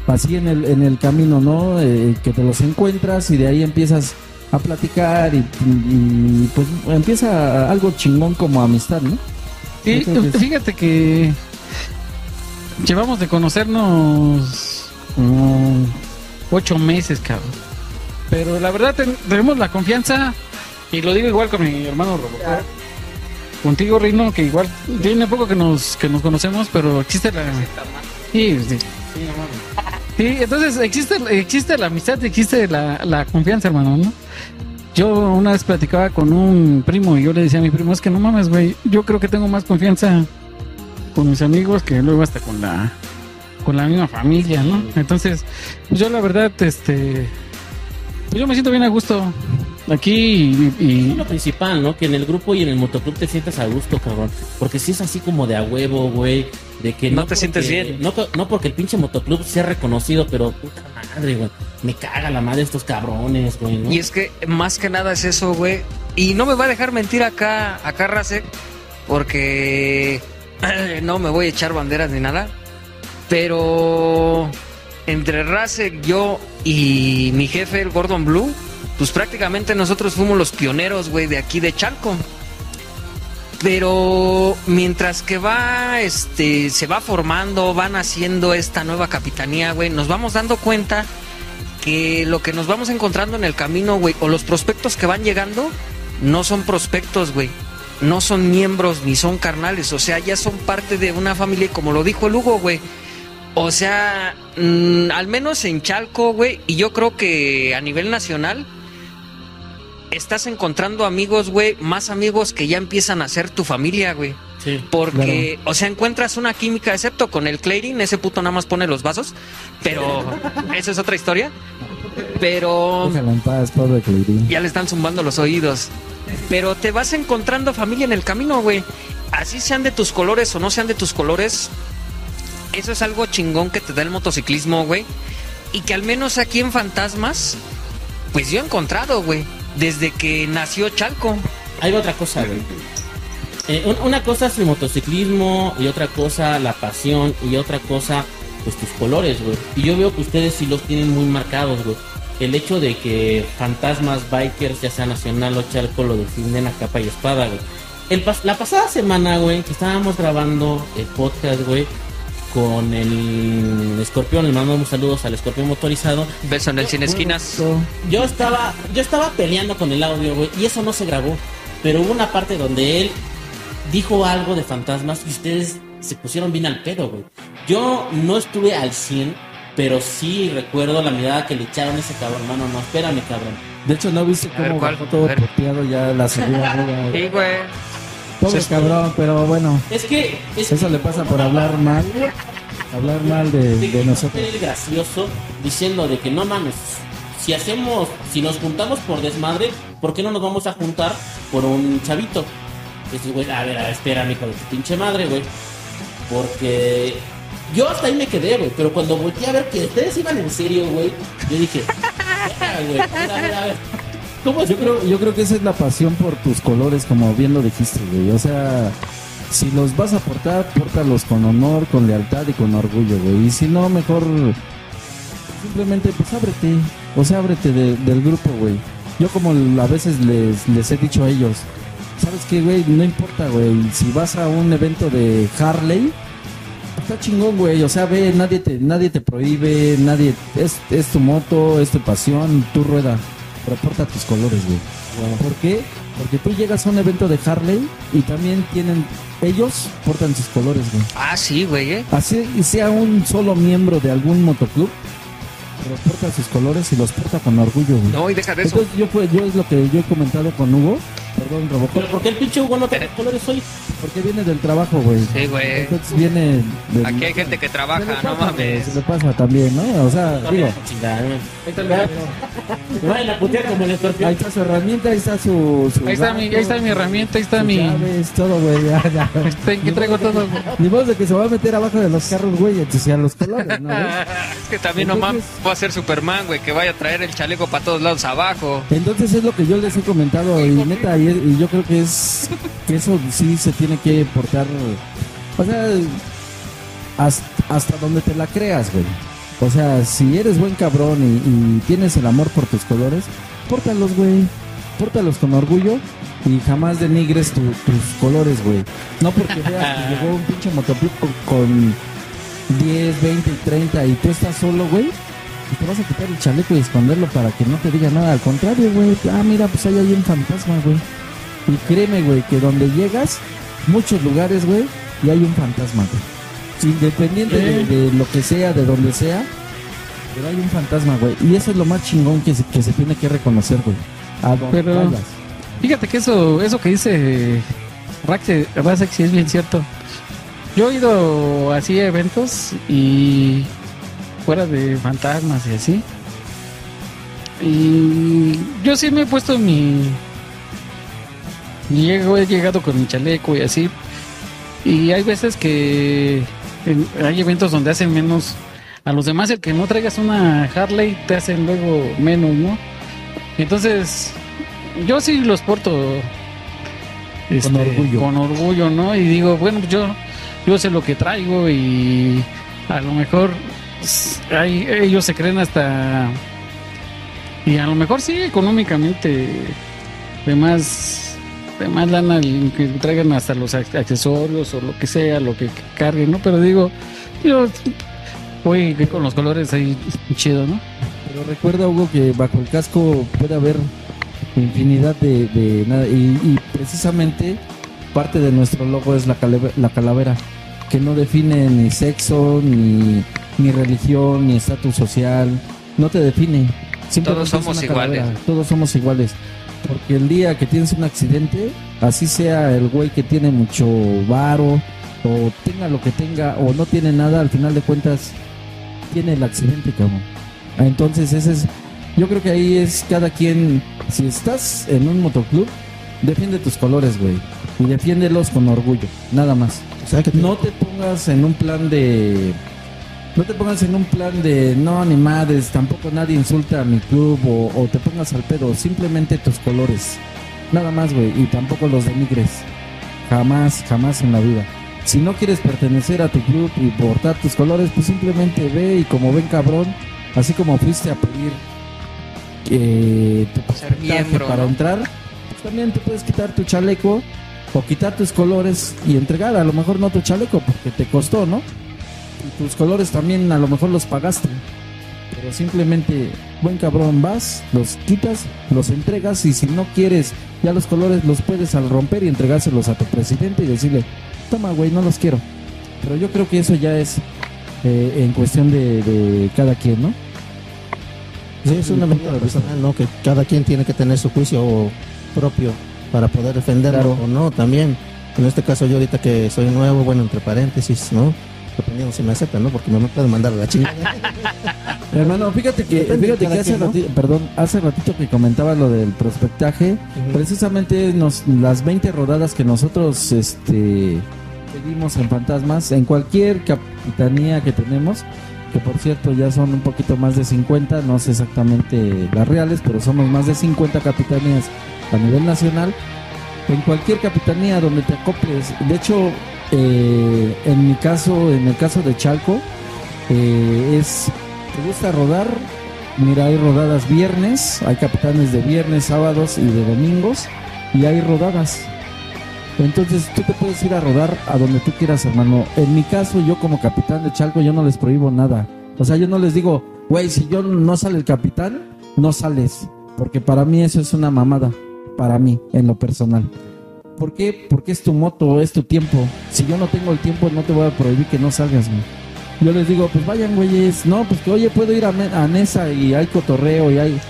Así en el en el camino, ¿no? Eh, que te los encuentras y de ahí empiezas a platicar y, y, pues empieza algo chingón como amistad, ¿no? Sí. fíjate que llevamos de conocernos mm, ocho meses, cabrón. Pero la verdad ten- tenemos la confianza, y lo digo igual con mi hermano Robocop. Contigo, Rino, que igual tiene poco que nos, que nos conocemos, pero existe la... Sí, sí. Sí, entonces existe, existe la amistad, existe la, la confianza, hermano, ¿no? Yo una vez platicaba con un primo y yo le decía a mi primo, es que no mames, güey, yo creo que tengo más confianza con mis amigos que luego hasta con la con la misma familia, ¿no? Entonces, pues yo la verdad, este, yo me siento bien a gusto aquí y, Es y- lo principal, ¿no? Que en el grupo y en el motoclub te sientas a gusto, cabrón. Porque si es así como de a huevo, güey. De que No te porque- sientes bien. No, no porque el pinche motoclub sea reconocido, pero puta madre, güey. Me caga la madre estos cabrones, güey, ¿no? Y es que más que nada es eso, güey. Y no me va a dejar mentir acá, acá Rasek, porque no me voy a echar banderas ni nada. Pero entre Rasek, yo y mi jefe, el Gordon Blue, pues prácticamente nosotros fuimos los pioneros, güey, de aquí de Chalco. Pero mientras que va, este, se va formando, van haciendo esta nueva capitanía, güey, nos vamos dando cuenta que lo que nos vamos encontrando en el camino, güey, o los prospectos que van llegando, no son prospectos, güey. No son miembros ni son carnales, o sea, ya son parte de una familia, y como lo dijo el Hugo, güey. O sea, mm, al menos en Chalco, güey, y yo creo que a nivel nacional, estás encontrando amigos, güey, más amigos que ya empiezan a ser tu familia, güey. Sí. Porque, o sea, encuentras una química, excepto con el Clarin, ese puto nada más pone los vasos, pero eso es otra historia. Pero Déjala en paz, pobre Cleirín. ya le están zumbando los oídos. Pero te vas encontrando familia en el camino, güey. Así sean de tus colores o no sean de tus colores. Eso es algo chingón que te da el motociclismo, güey. Y que al menos aquí en Fantasmas, pues yo he encontrado, güey. Desde que nació Chalco. Hay otra cosa, güey. Eh, un- una cosa es el motociclismo y otra cosa la pasión y otra cosa pues tus colores, güey. Y yo veo que ustedes sí los tienen muy marcados, güey. El hecho de que fantasmas, bikers, ya sea nacional o charco, lo defienden a capa y espada, güey. El pas- la pasada semana, güey, que estábamos grabando el podcast, güey, con el escorpión, le mandamos saludos al escorpión motorizado. Beso en el Cine Esquinas. Yo estaba, yo estaba peleando con el audio, güey, y eso no se grabó. Pero hubo una parte donde él dijo algo de fantasmas y ustedes se pusieron bien al pedo, güey. Yo no estuve al 100, pero sí recuerdo la mirada que le echaron a ese cabrón. Mano, no, espérame, cabrón. De hecho, ¿no viste ver, cómo ¿cuál? bajó todo ver. ya la? Sí, güey. Pobre cabrón, pero bueno, Es que... Es eso le pasa por hablar mal. Hablar mal de, de de que nosotros. el gracioso diciendo de que no mames, si hacemos, si nos juntamos por desmadre, ¿por qué no nos vamos a juntar por un chavito? Dices, güey, a ver, a ver, espérame con tu pinche madre, güey. Porque yo hasta ahí me quedé, güey, pero cuando volteé a ver que ustedes iban en serio, güey, yo dije, "Ya, güey, a ver, a ver. Yo creo, yo creo que esa es la pasión por tus colores, como bien lo dijiste, güey. O sea, si los vas a portar, pórtalos con honor, con lealtad y con orgullo, güey. Y si no, mejor simplemente pues ábrete. O sea, ábrete de- del grupo, güey. Yo como a veces les, les he dicho a ellos, ¿sabes qué, güey? No importa, güey. Si vas a un evento de Harley, está chingón, güey. O sea, ve, nadie te, nadie te prohíbe, nadie, es, es tu moto, es tu pasión, tu rueda. Pero porta tus colores, güey. ¿Por qué? Porque tú llegas a un evento de Harley y también tienen, ellos portan sus colores, güey. Ah, sí, güey, eh. Así sea un solo miembro de algún motoclub, pero porta sus colores y los porta con orgullo, güey. No, y deja de eso. Entonces yo, fue, yo es lo que yo he comentado con Hugo, perdón, Robocop. Pero ¿por qué el pinche Hugo no trae colores hoy? porque viene del trabajo, güey. Sí, güey. Entonces viene. del- Aquí hay gente que trabaja, pasa, no güey, mames. Se le pasa también, ¿no? O sea, digo, Chingada, güey. Me vayan a putear como el escorpión. ahí está su herramienta, ahí está su. su Ahí está mi, ahí está mi herramienta, ahí está mi... llaves, todo, güey. ya, ya. Aquí traigo todo. Ni modo de que se va a meter abajo de los carros, güey, y ensuciar los colores, ¿no? güey? Es que también no mames, Entonces- va a ser Superman, güey, que vaya a traer el chaleco para todos lados abajo. Entonces es lo que yo les he comentado y neta, y, yo creo que es que eso sí se tiene que portar, o sea, hasta, hasta donde te la creas, güey. O sea, si eres buen cabrón y, tienes el amor por tus colores, pórtalos, güey. Pórtalos con orgullo y jamás denigres tu- tus colores, güey. No porque veas que llegó un pinche con, con 10, 20 y 30 y tú estás solo, güey. Y te vas a quitar el chaleco y esconderlo para que no te diga nada. Al contrario, güey. Ah, mira, pues hay ahí un fantasma, güey. Y créeme, güey, que donde llegas, muchos lugares, güey, y hay un fantasma, güey. Independiente de, de lo que sea, de donde sea, pero hay un fantasma, güey. Y eso es lo más chingón que se, que se tiene que reconocer, güey. A donde Pero- vayas. Fíjate que eso, eso que dice sí es bien cierto. Yo he ido así a eventos y fuera de fantasmas y así. Y yo sí me he puesto mi. Llego, he llegado con mi chaleco y así. Y hay veces que en- hay eventos donde hacen menos a los demás. El que no traigas una Harley te hacen luego menos, ¿no? Entonces, yo sí los porto este, orgullo. con orgullo, ¿no? Y digo, bueno, yo, yo sé lo que traigo y a lo mejor hay, ellos se creen hasta y a lo mejor sí económicamente de más de más lana que traigan hasta los ac- accesorios o lo que sea, lo que carguen, ¿no? Pero digo, yo voy con los colores ahí chido, ¿no? Pero recuerda, Hugo, que bajo el casco puede haber infinidad de, nada. Y, precisamente parte de nuestro logo es la, cale- la calavera, que no define ni sexo, ni, ni religión, ni estatus social. No te define. Todos somos calavera. iguales. Todos somos iguales. Porque el día que tienes un accidente, así sea el güey que tiene mucho varo, o tenga lo que tenga, o no tiene nada, al final de cuentas, tiene el accidente, cabrón. Entonces, ese es. Yo creo que ahí es cada quien. Si estás en un motoclub, defiende tus colores, güey. Y defiéndelos con orgullo, nada más. O sea que No te pongas en un plan de. No te pongas en un plan de no, ni madres, tampoco nadie insulta a mi club o, o te pongas al pedo. Simplemente tus colores. Nada más, güey. Y tampoco los denigres. Jamás, jamás en la vida. Si no quieres pertenecer a tu club y portar tus colores, pues simplemente ve y como ven cabrón, así como fuiste a pedir eh, tu Ser miembro, para ¿no? entrar, pues también te puedes quitar tu chaleco o quitar tus colores y entregar a lo mejor no tu chaleco porque te costó, ¿no? Y tus colores también a lo mejor los pagaste. Pero simplemente, buen cabrón, vas, los quitas, los entregas y si no quieres ya los colores los puedes al romper y entregárselos a tu presidente y decirle, toma güey, no los quiero. Pero yo creo que eso ya es eh, en cuestión de, de cada quien, ¿no? Sí, es una medida personal, ¿no? Que cada quien tiene que tener su juicio propio para poder defenderlo Claro. o no también. En este caso yo ahorita que soy nuevo, bueno, entre paréntesis, ¿no? Dependiendo si me aceptan, ¿no? Porque me pueden mandar a la chingada. Hermano, fíjate que, fíjate que hace, quien, ¿no? rati- perdón, hace ratito que comentaba lo del prospectaje, precisamente nos, las 20 rodadas que nosotros este, pedimos en Fantasmas, en cualquier capitanía que tenemos, que por cierto ya son un poquito más de 50, no sé exactamente las reales, pero somos más de 50 capitanías a nivel nacional. En cualquier capitanía donde te acoples, de hecho, eh, en mi caso, en el caso de Chalco, eh, es ¿Te gusta rodar? Mira, hay rodadas viernes, hay capitanes de viernes, sábados y de domingos, y hay rodadas. Entonces tú te puedes ir a rodar a donde tú quieras, hermano. En mi caso, yo como capitán de Chalco, yo no les prohíbo nada. O sea, yo no les digo, güey, si yo no sale el capitán, no sales. Porque para mí eso es una mamada. Para mí, en lo personal. ¿Por qué? Porque es tu moto, es tu tiempo. Si yo no tengo el tiempo, no te voy a prohibir que no salgas, güey. Yo les digo, pues vayan, güeyes. No, pues que oye, puedo ir a, a Nesa y hay cotorreo y hay.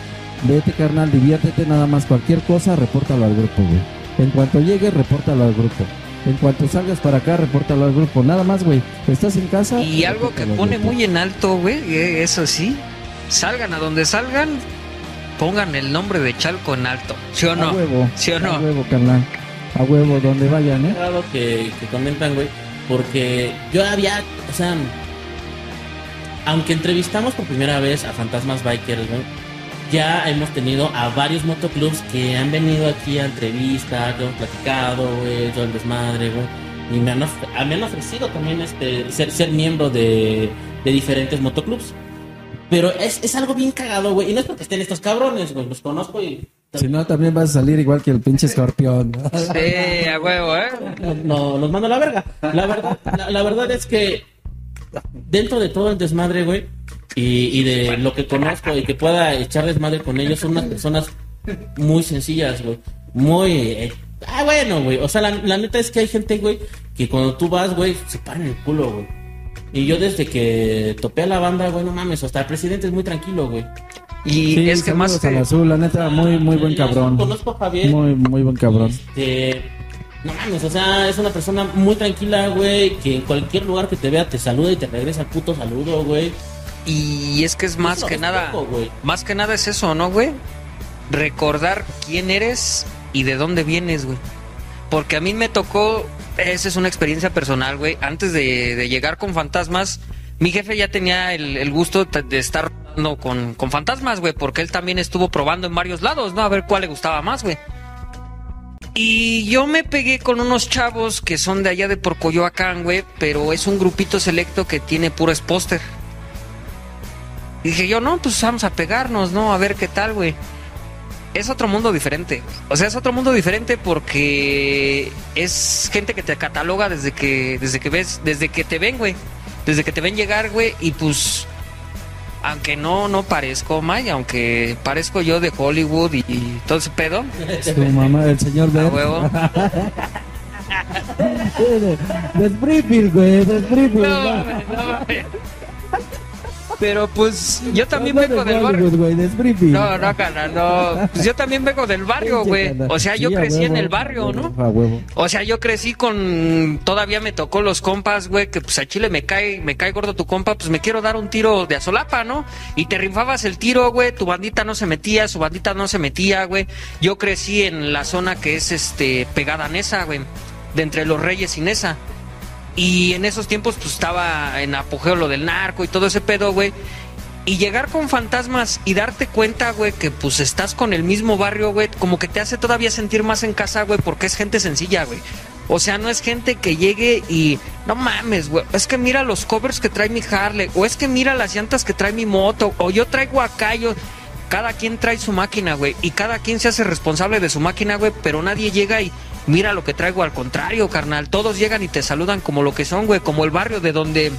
Vete, carnal, diviértete nada más. Cualquier cosa, repórtalo al grupo, güey. En cuanto llegue, repórtalo al grupo. En cuanto salgas para acá, repórtalo al grupo. Nada más, güey. Estás en casa. Y algo que pone muy en alto, güey, eh, eso sí, salgan a donde salgan, pongan el nombre de Chalco en alto, ¿sí o A no? huevo. ¿Sí o A no? huevo, carnal. A huevo, donde vayan, ¿eh? Que, que comentan, güey, porque yo había, o sea, aunque entrevistamos por primera vez a Fantasmas Bikers, güey, ya hemos tenido a varios motoclubs que han venido aquí a entrevista, que hemos platicado, güey, todo el desmadre, güey, y me han, of- a- me han ofrecido también este ser, ser miembro de, de diferentes motoclubs. Pero es, es algo bien cagado, güey, y no es porque estén estos cabrones, güey, los conozco y... Si no, también vas a salir igual que el pinche escorpión. Sí, a huevo, ¿eh? no, no, los mando a la verga. La verdad, la, la verdad es que dentro de todo el desmadre, güey, y, y de lo que conozco y que pueda echar desmadre con ellos, son unas personas muy sencillas, güey. Muy... eh, ah, bueno, güey. O sea, la, la neta es que hay gente, güey, que cuando tú vas, güey, se paran el culo, güey. Y yo desde que topé a la banda, güey, no mames, hasta el presidente es muy tranquilo, güey. Y Sí, es que más al que... azul, la neta, muy, muy buen cabrón. Conozco a Javier. Muy, muy buen cabrón. Este, no mames, o sea, es una persona muy tranquila, güey, que en cualquier lugar que te vea te saluda y te regresa el puto saludo, güey. Y es que es más que nada... poco. Más que nada es eso, ¿no, güey? Recordar quién eres y de dónde vienes, güey. Porque a mí me tocó, esa es una experiencia personal, güey. Antes de, de llegar con fantasmas, mi jefe ya tenía el, el gusto de de estar rodando con, con fantasmas, güey. Porque él también estuvo probando en varios lados, ¿no? A ver cuál le gustaba más, güey. Y yo me pegué con unos chavos que son de allá de por Coyoacán, güey. Pero es un grupito selecto que tiene puro póster. Dije yo, no, pues vamos a pegarnos, ¿no? A ver qué tal, güey. Es otro mundo diferente. O sea, es otro mundo diferente porque es gente que te cataloga desde que, desde que ves, desde que te ven, güey. Desde que te ven llegar, güey. Y pues, aunque no, no parezco Maya, aunque parezco yo de Hollywood y, y todo ese pedo. Su mamá, el señor Bert. huevo. de, de Springfield, güey, de Springfield. No, no. no. Pero pues yo también No, vengo de del barrio. No, no, carnal, no. Pues yo también vengo del barrio, güey. O sea, yo Sí, crecí en el barrio, ¿no? A huevo. O sea, yo crecí con. Todavía me tocó los compas, güey, que pues a Chile me cae, me cae gordo tu compa, pues me quiero dar un tiro de azolapa, ¿no? Y te rifabas el tiro, güey, tu bandita no se metía, su bandita no se metía, güey. Yo crecí en la zona que es este pegada a Nesa, güey. De entre los Reyes y Nesa. Y en esos tiempos, pues estaba en apogeo lo del narco y todo ese pedo, güey. Y llegar con fantasmas y darte cuenta, güey, que pues estás con el mismo barrio, güey, como que te hace todavía sentir más en casa, güey, porque es gente sencilla, güey. O sea, no es gente que llegue y no mames, güey, es que mira los covers que trae mi Harley, o es que mira las llantas que trae mi moto, o yo traigo acá, yo... Cada quien trae su máquina, güey, y cada quien se hace responsable de su máquina, güey, pero nadie llega y mira lo que traigo al contrario, carnal. Todos llegan y te saludan como lo que son, güey, como el barrio de donde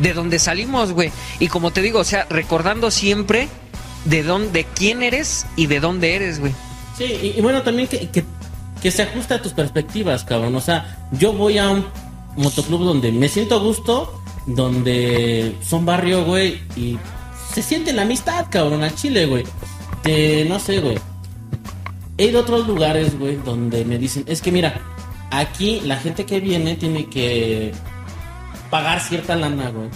de donde salimos, güey. Y como te digo, o sea, recordando siempre de dónde, de quién eres y de dónde eres, güey. Sí, y, bueno, también que, que, se ajusta a tus perspectivas, cabrón. O sea, yo voy a un motoclub donde me siento a gusto, donde son barrio, güey, y se siente la amistad, cabrón, al chile, güey. De, no sé, güey. He ido a otros lugares, güey, donde me dicen, es que mira, aquí la gente que viene tiene que pagar cierta lana, güey.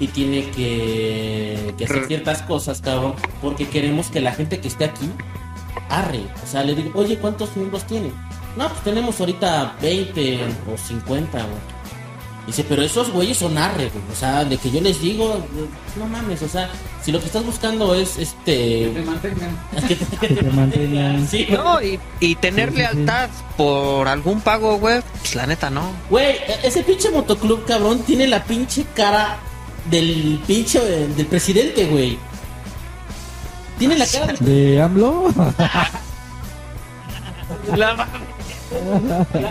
Y tiene que, que hacer ciertas cosas, cabrón. Porque queremos que la gente que esté aquí arre. O sea, le digo, oye, ¿cuántos miembros tiene? No, pues tenemos ahorita 20 o 50, güey. Dice, pero esos güeyes son arre, güey. O sea, de que yo les digo, no mames, o sea, si lo que estás buscando es este. que te, que te te mantengan. Sí. No, y, y tener Sí, sí, sí. lealtad por algún pago, güey, pues la neta no. Güey, e- ese pinche motoclub, cabrón, tiene la pinche cara del pinche del presidente, güey. Tiene la cara del ¿De AMLO? La,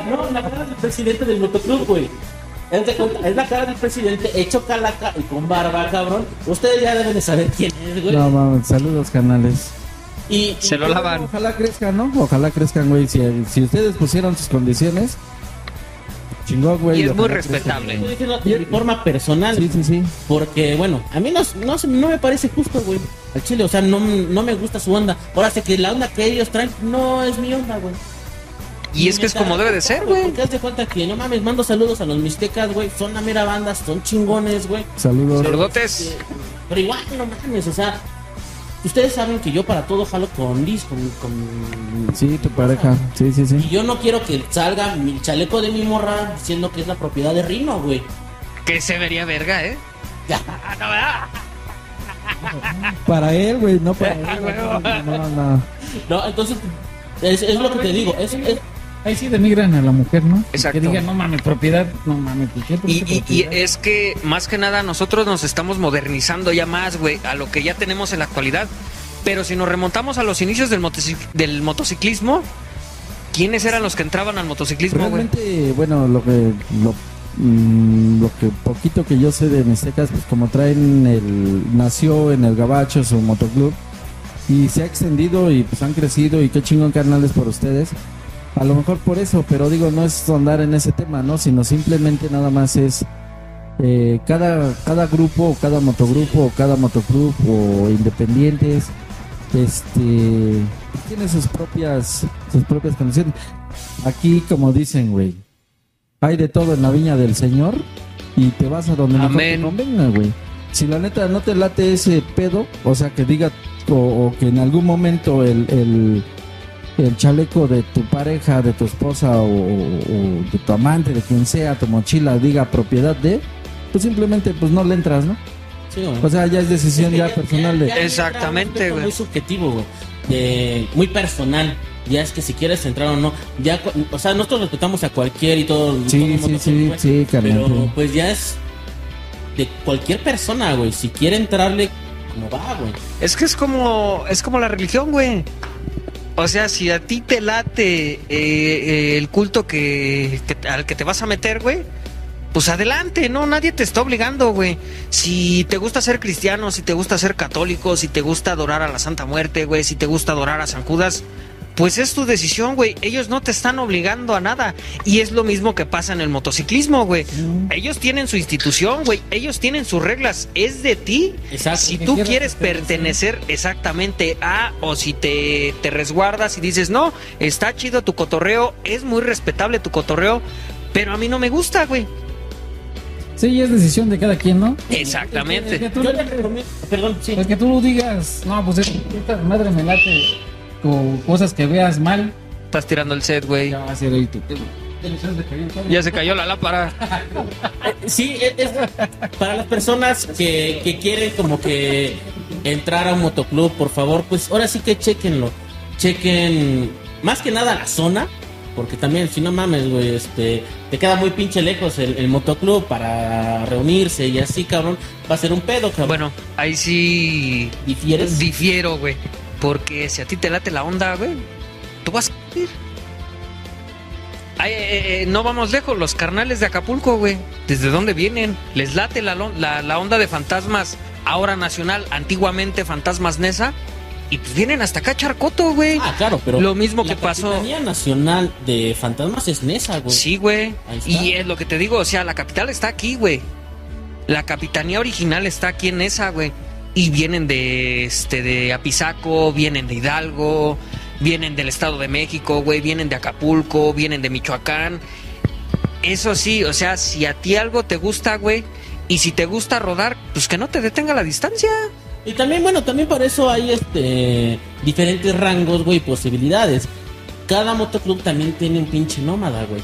no, la cara del presidente del motoclub, güey. Es, de cuenta, es la cara del presidente hecho calaca y con barba, cabrón. Ustedes ya deben de saber quién es, güey. No, mames, saludos, canales. y, Se y- lo lavan. Ojalá crezcan, ¿no? Ojalá crezcan, güey. Si, si ustedes pusieron sus condiciones, chingón, güey. Y es muy respetable. Estoy güey. diciendo de forma personal. Sí, sí, sí. Porque, bueno, a mí no, no, se- no me parece justo, güey. Al chile, o sea, no, no me gusta su onda. Ahora sé que la onda que ellos traen no es mi onda, güey. Y es que es como debe de ser, güey. Porque haz de cuenta que, no mames, mando saludos a los mixtecas, güey. Son la mera banda, son chingones, güey. Saludos. Saludotes. Eh, Pero igual, no mames, o sea, ustedes saben que yo para todo jalo con Liz, con, con- Sí, tu pareja. Sí, sí, Y sí. yo no quiero que salga mi chaleco de mi morra diciendo que es la propiedad de Rino, güey. Que se vería verga, ¿eh? Ya. Para él, güey, no para él. No, no. No, entonces, es, es lo que te digo. Es, es- Ahí sí denigran a la mujer, ¿no? Exacto. Que digan, no mames, propiedad, no mames, ¿por qué? ¿Por Y, y- es que más que nada nosotros nos estamos modernizando ya más, güey, a lo que ya tenemos en la actualidad. Pero si nos remontamos a los inicios del, motocic- del motociclismo, ¿quiénes eran los que entraban al motociclismo, güey? Realmente, bueno, lo que lo, mm, lo que poquito que yo sé de Mixtecas, pues como traen el nació en el Gabacho su motoclub y se ha extendido y pues han crecido y qué chingón canales por ustedes. A lo mejor por eso, pero digo, no es andar en ese tema, ¿no? Sino simplemente nada más es eh, cada, cada grupo, cada motogrupo, o cada motoclub o independientes, este, tiene sus propias, sus propias condiciones. Aquí, como dicen, güey, hay de todo en la viña del Señor y te vas a donde Amén. convenga, güey. Si la neta no te late ese pedo, o sea, que diga o, o que en algún momento el, el, el chaleco de tu pareja, de tu esposa o, o de tu amante, de quien sea, tu mochila diga propiedad de, pues simplemente pues no le entras, ¿no? sí, güey. O sea, ya es decisión ya personal de... ya Exactamente, güey. Muy subjetivo, güey. De- muy personal. Ya es que si quieres entrar o no. Ya, o sea, nosotros respetamos a cualquier y todo. todo Sí, el sí, mundo, sí, güey, sí, carnal. Pero pues ya es de cualquier persona, güey. Si quiere entrarle, como va, güey. Es que es como, es como la religión, güey. O sea, si a ti te late eh, eh, el culto que, que- al que te vas a meter, güey, pues adelante, no, nadie te está obligando, güey. Si te gusta ser cristiano, si te gusta ser católico, si te gusta adorar a la Santa Muerte, güey, si te gusta adorar a San Judas, pues es tu decisión, güey. Ellos no te están obligando a nada. Y es lo mismo que pasa en el motociclismo, güey. Ellos tienen su institución, güey. Ellos tienen sus reglas. Es de ti Exacto. si tú quieres pertenecer. exactamente a o si te, te resguardas y dices, no, está chido tu cotorreo, es muy respetable tu cotorreo, pero a mí no me gusta, güey. Sí, es decisión de cada quien, ¿no? El Exactamente. que tú, Yo le recomiendo. Perdón, sí. el que tú digas, no, pues es- esta madre me late con cosas que veas mal, Estás tirando el set, güey. ya va a ser ahí tu pedo. Ya se cayó la lámpara. Sí, es, es para las personas que, que quieren como que entrar a un motoclub, por favor, pues ahora sí que chequenlo. Chequen más que nada la zona, porque también si no mames, güey, este, te queda muy pinche lejos el, el motoclub para reunirse y así, cabrón, va a ser un pedo, cabrón. Bueno, ahí sí ¿difieres? difiero, güey. Porque si a ti te late la onda, güey, tú vas a ir. Ay, eh, eh, no vamos lejos, los carnales de Acapulco, güey. ¿Desde dónde vienen? Les late la, la, la onda de fantasmas, ahora nacional, antiguamente fantasmas Nesa. Y pues vienen hasta acá Charcoto, güey. Ah, claro, pero Lo mismo la que pasó- Capitanía Nacional de Fantasmas es Nesa, güey. Sí, güey. Y es lo que te digo, o sea, la capital está aquí, güey. La capitanía original está aquí en esa, güey. Y vienen de este de Apizaco, vienen de Hidalgo, vienen del Estado de México, güey, vienen de Acapulco, vienen de Michoacán. Eso sí, o sea, si a ti algo te gusta, güey, y si te gusta rodar, pues que no te detenga la distancia. Y también, bueno, también para eso hay este diferentes rangos, güey, posibilidades. Cada motoclub también tiene un pinche nómada, güey.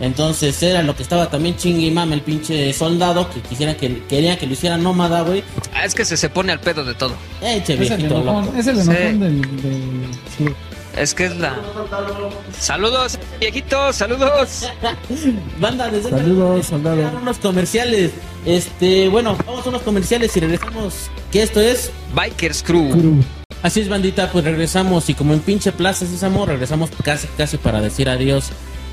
Entonces era lo que estaba también chingue y mame el pinche soldado que quisiera que quería que lo hiciera nómada, güey. Ah, es que se, se pone al pedo de todo. Eh, che, Es el viejito enojón, loco. es el Sí. enojón del, del. Es que es la. Saludos, viejitos, saludos. Banda, desde Saludos, soldado. unos comerciales. Este, bueno, vamos a unos comerciales y regresamos. Que esto es Bikers Crew. Así es, bandita, pues regresamos y como en pinche Plaza Sésamo, regresamos casi, casi para decir adiós.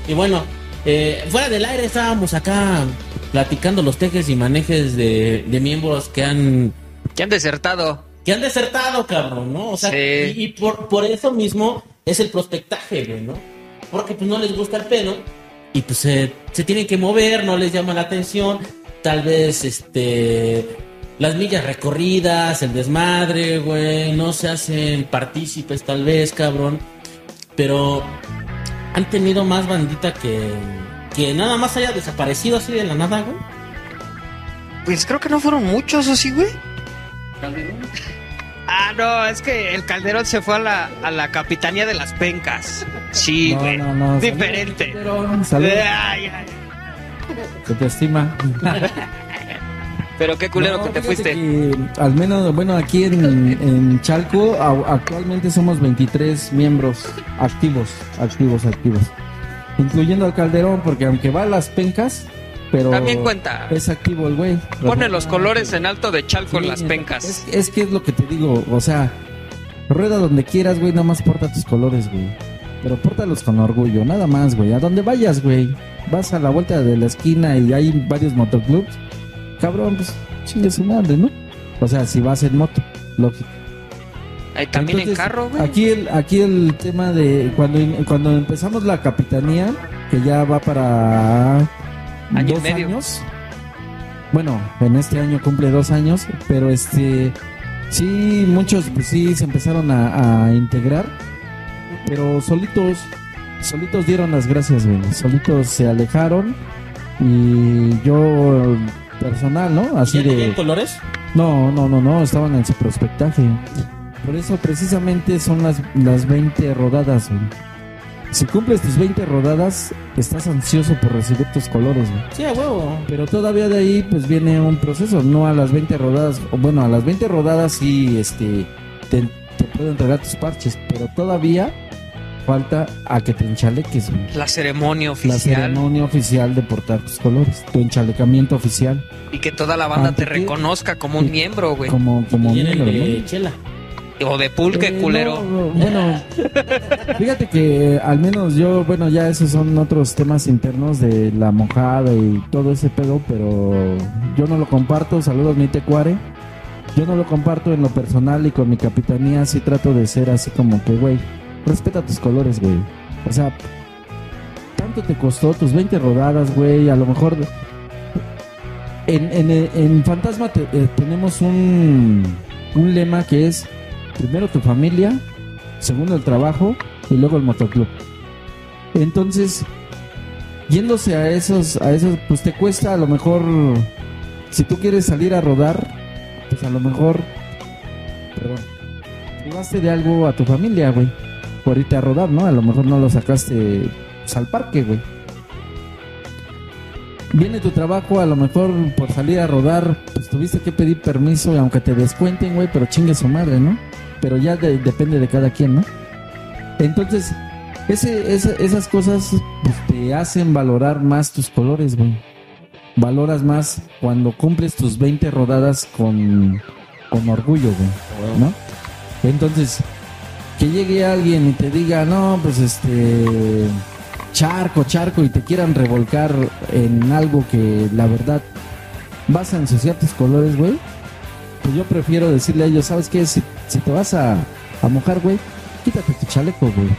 Y bueno, eh, fuera del aire estábamos acá platicando los tejes y manejes de, de miembros que han, Que han desertado. que han desertado, cabrón, ¿no? O sea, Sí. y, y por, por eso mismo es el prospectaje, güey, ¿no? Porque pues no les gusta el pedo y pues se tienen que mover, no les llama la atención, tal vez este las millas recorridas, el desmadre, güey, no se hacen partícipes tal vez, cabrón. Pero han tenido más bandita que, que nada más haya desaparecido así de la nada, güey. Pues creo que no fueron muchos, ¿o sí, güey? Ah, no, es que el Calderón se fue a la, a la capitanía de las pencas. Sí, No, güey. no, no, Diferente. Calderón, saludos. Ay, ay. Se te estima. Pero qué culero No, que te fuiste. que, al menos, bueno, aquí en, en Chalco a- actualmente somos 23 miembros activos, activos, activos. Incluyendo al Calderón, porque aunque va a las pencas, pero También cuenta. es activo el güey. Pone los colores en alto de chalco en las pencas. Es, es que es lo que te digo, o sea, rueda donde quieras, güey, nada más porta tus colores, güey. Pero pórtalos con orgullo, nada más, güey. A donde vayas, güey. Vas a la vuelta de la esquina y hay varios motoclubs. Cabrón, pues chingue su madre, ¿no? O sea, si vas en moto, lógico. Ahí también en Entonces, carro, güey. Aquí el, aquí el tema de cuando, cuando empezamos la capitanía, que ya va para Año y dos medio. años. Bueno, en este año cumple dos años, pero este sí, muchos pues sí se empezaron a, a integrar, pero solitos, solitos dieron las gracias, güey. Solitos se alejaron y yo personal, ¿no? Así ¿Ya tenían de colores? no, no, no, no, estaban en su prospectaje. Por eso precisamente son las, las 20 rodadas, güey. Si cumples tus 20 rodadas, estás ansioso por recibir tus colores, güey. Sí, a huevo. Pero todavía de ahí, pues viene un proceso, no a las 20 rodadas, o bueno, a las 20 rodadas sí, este, te, te puedo entregar tus parches, pero todavía falta a que te enchaleques, güey. La ceremonia La oficial. ceremonia oficial de portar tus colores, tu enchalecamiento oficial, Y que toda la banda te reconozca como un y- miembro, güey. como, como miembro, de ¿no? chela. O de pulque, Eh, culero. no, bueno, fíjate que eh, al menos yo, bueno, ya esos son otros temas internos de la mojada y todo ese pedo, pero yo no lo comparto. Saludos, mi tecuare. Yo no lo comparto en lo personal y con mi capitanía sí trato de ser así como que, güey, respeta tus colores, güey. O sea, tanto te costó tus 20 rodadas, güey, a lo mejor... En, en, en Fantasma te- eh, tenemos un, un lema que es primero tu familia, segundo el trabajo y luego el motoclub. Entonces, yéndose a esos, a esos, pues te cuesta a lo mejor, si tú quieres salir a rodar, pues a lo mejor, perdón, privaste de algo a tu familia, güey, irte a rodar, ¿no? A lo mejor no lo sacaste pues, al parque, güey. Viene tu trabajo, a lo mejor por salir a rodar, pues tuviste que pedir permiso aunque te descuenten, güey, pero chingue su madre, ¿no? Pero ya de- depende de cada quien, ¿no? Entonces, esas cosas pues, te hacen valorar más tus colores, güey. Valoras más cuando cumples tus 20 rodadas con, con orgullo, güey, ¿no? Entonces, que llegue alguien y te diga, no, pues este charco, charco y te quieran revolcar en algo que la verdad vas a ensuciar tus colores, güey. Pues yo prefiero decirle a ellos, ¿sabes qué? Si, te vas a, a mojar, güey, quítate tu chaleco, güey.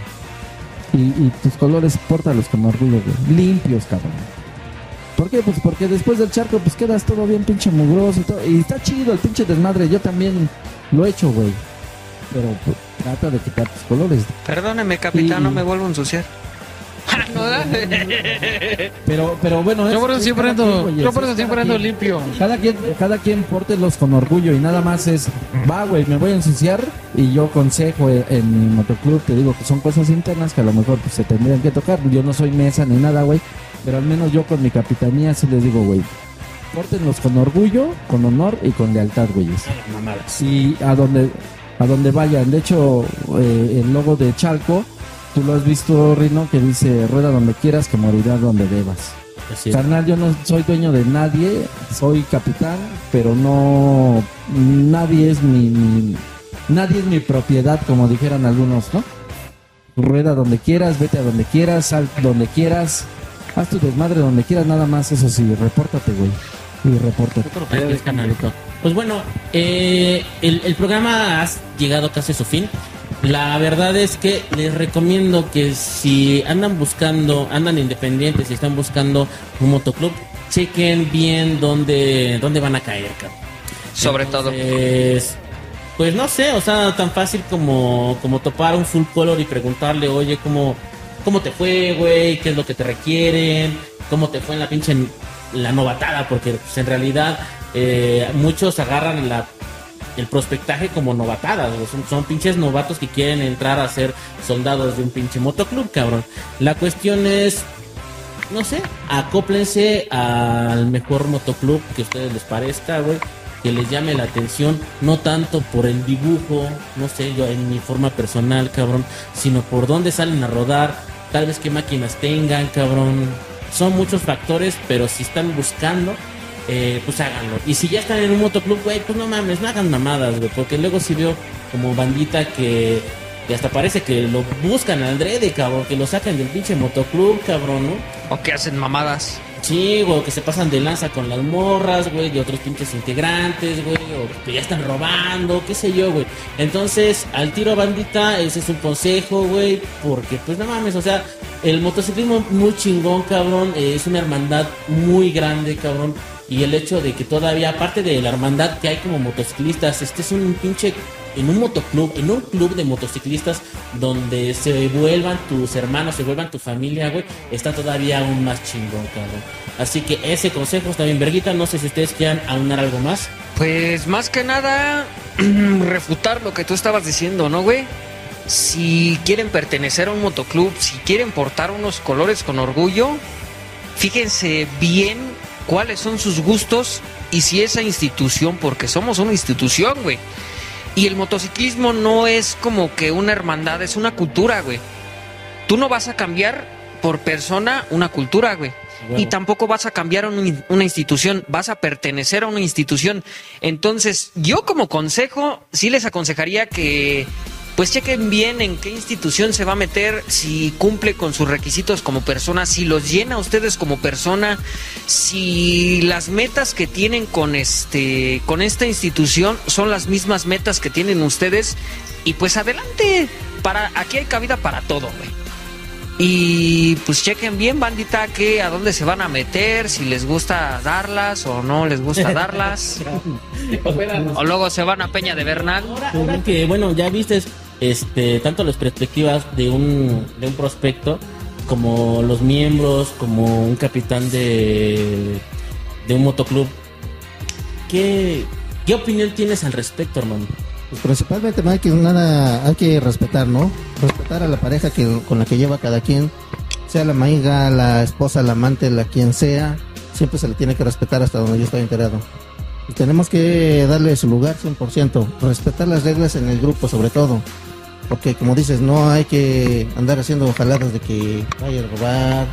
Y, y tus colores, pórtalos con orgullo, güey. Limpios, cabrón. ¿Por qué? Pues porque después del charco, pues quedas todo bien pinche mugroso y todo. Y está chido el pinche desmadre. Yo también lo he hecho, güey. Pero pues, trata de quitar tus colores. Perdóneme, capitán, Y- no me vuelvo a ensuciar. Pero, pero bueno, Yo es- por eso es siempre ando, yo por eso siempre ando limpio. Cada quien, cada quien pórtelos con orgullo y nada más es, va, güey, me voy a ensuciar y yo consejo en, en mi motoclub, te digo que son cosas internas que a lo mejor pues, se tendrían que tocar. Yo no soy mesa ni nada, güey, pero al menos yo con mi capitanía sí les digo, güey, pórtenlos con orgullo, con honor y con lealtad, güeyes. Y a donde, a donde vayan. De hecho, eh, el logo de Chalco, tú lo has visto, Rino, que dice, rueda donde quieras, que morirás donde debas. Carnal, yo no soy dueño de nadie, soy capitán, pero no nadie es mi, mi- nadie es mi propiedad, como dijeran algunos, ¿no? Rueda donde quieras, vete a donde quieras, sal donde quieras, haz tu desmadre donde quieras, nada más, eso sí, repórtate, güey. Es, carnalito. Pues bueno, eh, el, el programa ha llegado casi a su fin. La verdad es que les recomiendo que si andan buscando, andan independientes y están buscando un motoclub, chequen bien dónde, dónde van a caer, cabrón. Sobre todo. Pues no sé, o sea, tan fácil como, como topar un full color y preguntarle, oye, ¿cómo, cómo te fue, güey, qué es lo que te requieren, cómo te fue en la pinche la novatada, porque pues, en realidad eh, muchos agarran el prospectaje como son, son pinches novatos que quieren entrar a ser soldados de un pinche motoclub, cabrón. La cuestión es, no sé, acóplense al mejor motoclub que a ustedes les parezca, güey. Que les llame la atención, no tanto por el dibujo, no sé, yo en mi forma personal, cabrón, sino por dónde salen a rodar, tal vez qué máquinas tengan, cabrón. Son muchos factores, pero si están buscando, eh, pues háganlo. Y si ya están en un motoclub, güey, pues no mames, no hagan mamadas, güey, porque luego si veo como bandita que, hasta parece que lo buscan al drede, cabrón, que lo sacan del pinche motoclub, cabrón, ¿no? O que hacen mamadas. Sí, que se pasan de lanza con las morras, güey, de otros pinches integrantes, güey, o que ya están robando, qué sé yo, güey. Entonces, al tiro bandita, ese es un consejo, güey, porque pues no mames, o sea, el motociclismo muy chingón, cabrón, es una hermandad muy grande, cabrón. Y el hecho de que todavía, aparte de la hermandad que hay como motociclistas, este es un pinche en un motoclub, en un club de motociclistas donde se vuelvan tus hermanos, se vuelvan tu familia, güey, está todavía aún más chingón, cabrón. Así que ese consejo está bien, Verguita. No sé si ustedes quieran aunar algo más. Pues más que nada, refutar lo que tú estabas diciendo, ¿no, güey? Si quieren pertenecer a un motoclub, si quieren portar unos colores con orgullo, fíjense bien cuáles son sus gustos y si esa institución, porque somos una institución, güey. Y el motociclismo no es como que una hermandad, es una cultura, güey. Tú no vas a cambiar por persona una cultura, güey. Y tampoco vas a cambiar un- una institución, vas a pertenecer a una institución. Entonces, yo como consejo, sí les aconsejaría que pues chequen bien en qué institución se va a meter, si cumple con sus requisitos como persona, si los llena a ustedes como persona, si las metas que tienen con este con esta institución son las mismas metas que tienen ustedes y pues adelante, para aquí hay cabida para todo, güey. Y pues chequen bien, bandita, que a dónde se van a meter, si les gusta darlas o no les gusta darlas. o luego se van a Peña de Bernal. Ahora que, bueno, ya viste este, tanto las perspectivas de un, de un prospecto como los miembros, como un capitán de, de un motoclub. ¿Qué, ¿Qué opinión tienes al respecto, hermano? Pues principalmente hay que hay que respetar, ¿no? Respetar a la pareja que con la que lleva cada quien, sea la maiga, la esposa, la amante, la quien sea, siempre se le tiene que respetar hasta donde yo estoy enterado. Tenemos que darle su lugar 100%, respetar las reglas en el grupo sobre todo. Porque como dices, no hay que andar haciendo jaladas de que vaya a robar,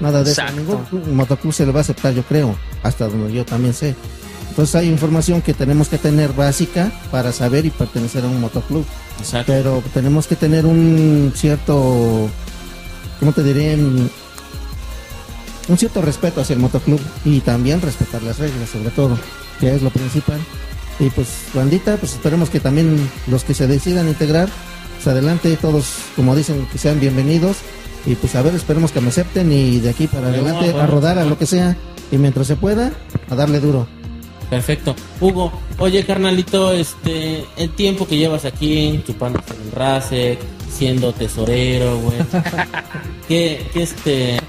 nada de Exacto. eso. Ningún motoclub se le va a aceptar, yo creo, hasta donde yo también sé. Entonces hay información que tenemos que tener básica para saber y pertenecer a un motoclub. Exacto. Pero tenemos que tener un cierto, ¿cómo te diré? Un cierto respeto hacia el motoclub y también respetar las reglas, sobre todo, que es lo principal. Y pues, bandita, pues esperemos que también los que se decidan integrar, pues adelante, todos, como dicen, que sean bienvenidos. Y pues a ver, esperemos que me acepten y de aquí para adelante a rodar a lo que sea. Y mientras se pueda, a darle duro. Perfecto. Hugo, oye, carnalito, este, el tiempo que llevas aquí, chupando el race, siendo tesorero, güey. ¿Qué, qué este?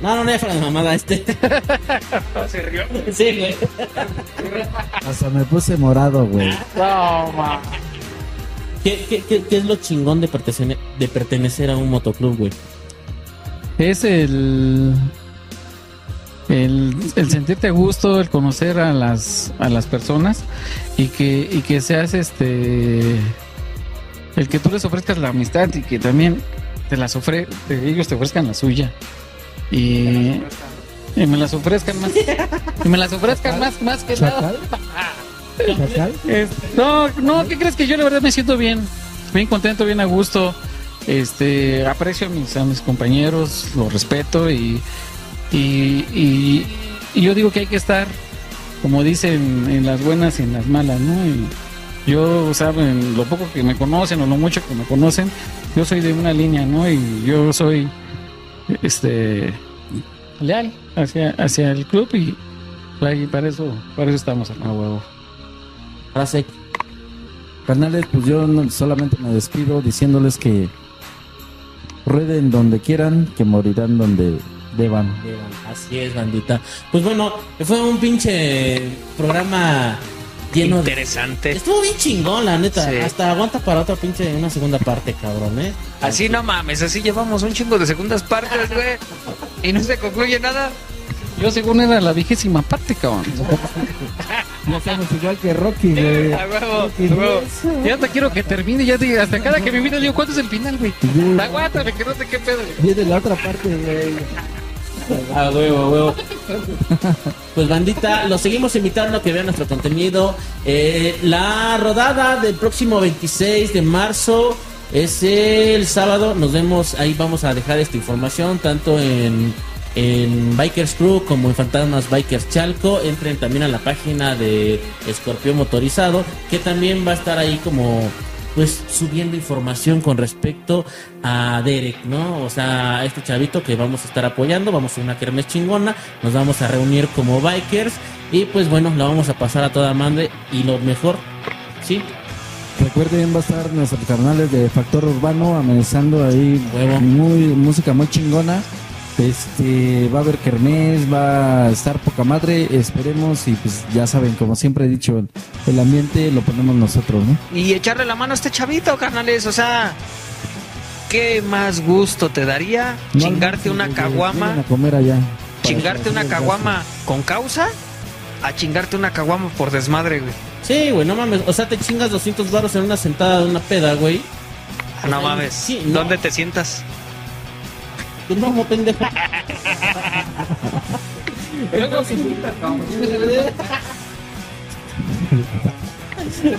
No, no, no, de mamada, este. Se rió. Sí, güey. Hasta me puse morado, güey. No, ma. ¿Qué, qué, qué, qué es lo chingón de pertenecer, de pertenecer a un motoclub, güey? Es el, el, el sentirte a gusto, el conocer a las, a las personas y que, y que seas este. El que tú les ofrezcas la amistad y que también te las ofre, te- ellos te ofrezcan la suya. Y, y me las ofrezcan más. Y me las ofrezcan más, más que nada. No, no, ¿qué crees que yo la verdad me siento bien? Bien contento, bien a gusto. Este, aprecio a mis, a mis compañeros, los respeto y, y, y- y yo digo que hay que estar, como dicen, en las buenas y en las malas, ¿no? Y yo, saben, lo poco que me conocen o lo mucho que me conocen, yo soy de una línea, ¿no? Y yo soy, este, leal hacia, hacia el club y ahí para eso, para eso estamos, hermano. huevo. Frase. Carnales, pues yo no- solamente me despido diciéndoles que rueden donde quieran, que morirán donde deban. Así es, bandita. Pues bueno, fue un pinche programa lleno de... Interesante. Estuvo bien chingón, la neta. Sí. Hasta aguanta para otra pinche, una segunda parte, cabrón, ¿eh? Así no mames, así llevamos un chingo de segundas partes, güey. Y no se concluye nada. Yo según era la vigésima parte, cabrón. Ya estamos igual que Rocky, güey. A huevo, a huevo. Ya te quiero que termine, ya te, hasta cada que me miro digo, ¿cuánto es el final, güey? Aguántame, que no sé qué pedo. güey. Viene la otra parte, güey. A huevo, a huevo. Pues bandita, los seguimos invitando a que vean nuestro contenido. Eh, la rodada del próximo 26 de marzo es el sábado. Nos vemos, ahí vamos a dejar esta información, tanto en, en Bikers Crew como en Fantasmas Bikers Chalco. Entren también a la página de Escorpión Motorizado, que también va a estar ahí como pues subiendo información con respecto a Derek, ¿no? O sea, a este chavito que vamos a estar apoyando, vamos a una kermes chingona, nos vamos a reunir como bikers y pues bueno, la vamos a pasar a toda madre y lo mejor, ¿sí? Recuerden, va a estar nuestros canales de Factor Urbano amenazando ahí Huevo. muy música muy chingona. Este va a haber kermés, va a estar poca madre, esperemos y pues ya saben, como siempre he dicho, el, el ambiente lo ponemos nosotros, ¿no? Y echarle la mano a este chavito, carnales. O sea, ¿qué más gusto te daría No chingarte almuercen, una caguama? a comer allá. Chingarte una caguama con causa a chingarte una caguama por desmadre, güey. Sí, güey, no mames, o sea, te chingas 200 baros en una sentada de una peda, güey. Ah, No mames. Sí, no. ¿Dónde te sientas? Pues no, pendejo.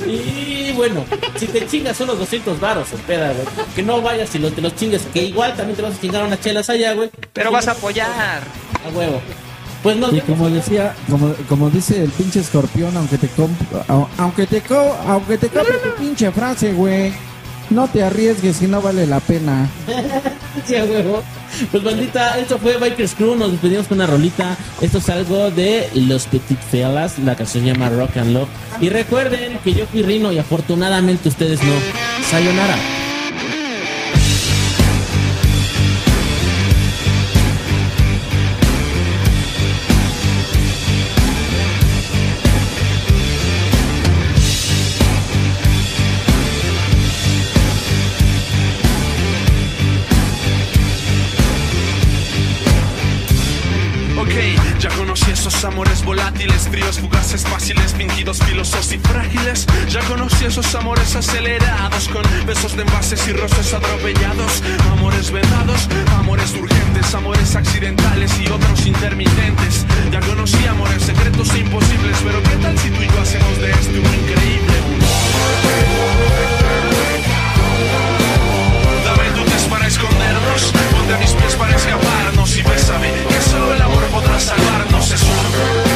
Y bueno, si te chingas unos 200 varos en peda, güey, que no vayas y lo- te los chingues, que igual también te vas a chingar unas chelas allá, güey. Pero vas a apoyar. A huevo. Pues nos Y como decía, como, como dice el pinche escorpión, aunque te comp aunque te co aunque te compre tu pinche frase, güey. No te arriesgues si no vale la pena. Pues bandita, esto fue Bikers Crew, nos despedimos con una rolita. Esto es algo de Los Petit Fellas, la canción se llama Rock and Love. Y recuerden que yo fui Rino y afortunadamente ustedes no. Sayonara. Fríos, fugaces, fáciles, fingidos, filosos y frágiles. Ya conocí esos amores acelerados, con besos de envases y roces atropellados. Amores vedados, amores urgentes, amores accidentales y otros intermitentes. Ya conocí amores secretos e imposibles, pero ¿qué tal si tú y yo hacemos de esto un increíble? Dame para escondernos, ponte mis pies para escaparnos y bésame, que solo el amor podrá salvarnos. Es un...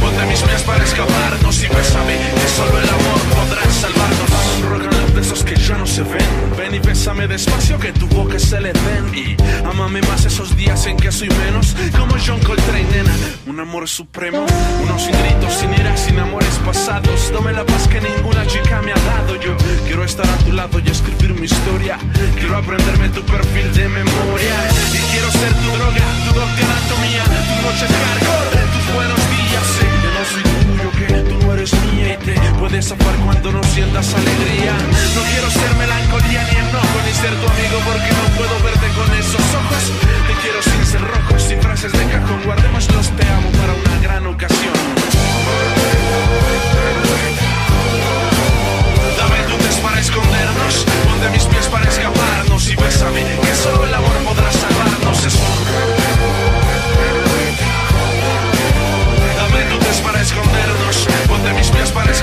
ponte a mis pies para escaparnos y bésame, que solo el amor podrá salvarnos. Un esos que ya no se ven. Ven y bésame despacio que tu boca se le den y amame más esos días en que soy menos como John Coltrane, nena. Un amor supremo, unos sin gritos, sin ira, sin amores pasados. Dame la paz que ninguna chica me ha dado. Yo quiero estar a tu lado y escribir mi historia. Quiero aprenderme tu perfil de memoria y quiero ser tu droga, tu doctor anatomía, tus noches hardcore, tus buenos soy tuyo, que tú eres mía y te puedes zafar cuando no sientas alegría. No quiero ser melancolía ni enojo ni ser tu amigo porque no puedo verte con esos ojos. Te quiero sin ser rojo, sin frases de cajón. Guardemos los te amo para una gran ocasión. Dame tu test para escondernos, ponte mis pies para escaparnos y bésame, que solo el amor podrá salvarnos.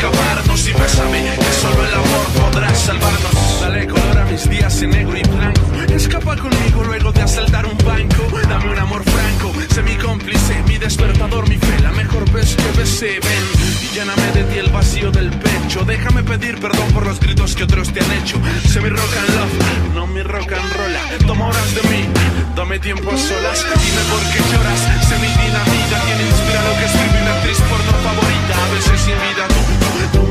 Escaparnos y bésame, que solo el amor podrá salvarnos. Dale color a mis días en negro y blanco, escapa conmigo luego de asaltar un banco. Dame un amor franco, sé mi cómplice, mi despertador, mi fe, la mejor vez que besé, ven y lléname de ti el vacío del pecho. Déjame pedir perdón por los gritos que otros te han hecho. Sé mi rock and love, no mi rock and roll. Toma horas de mí, dame tiempo a solas. Dime por qué lloras, sé mi dinamita. Quien inspira lo que escribe una actriz porno favorita. A veces sin vida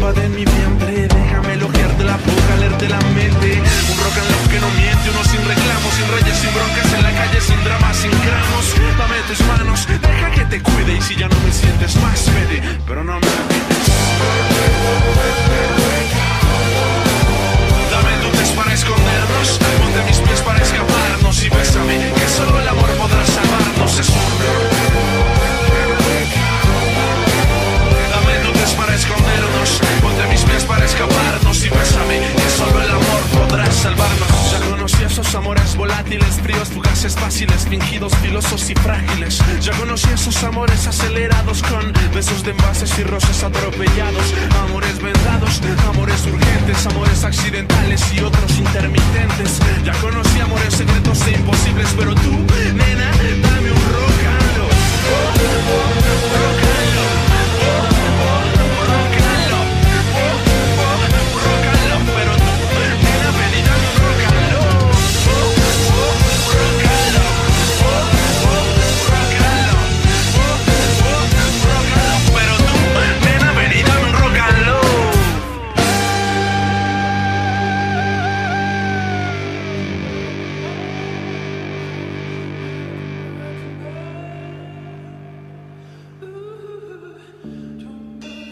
escapa de mi vientre Déjame elogiarte la boca, leerte la mente. Un rock and roll que no miente, uno sin reclamos Sin reyes, sin broncas, en la calle, sin dramas, sin gramos. Dame tus manos, deja que te cuide. Y si ya no me sientes más, vete, pero no me esos amores volátiles, fríos, fugaces, fáciles, fingidos, filosos y frágiles. Ya conocí esos amores acelerados con besos de envases y rosas atropellados, amores vendados, amores urgentes, amores accidentales y otros intermitentes. Ya conocí amores secretos e imposibles, pero tú, nena, dame un rock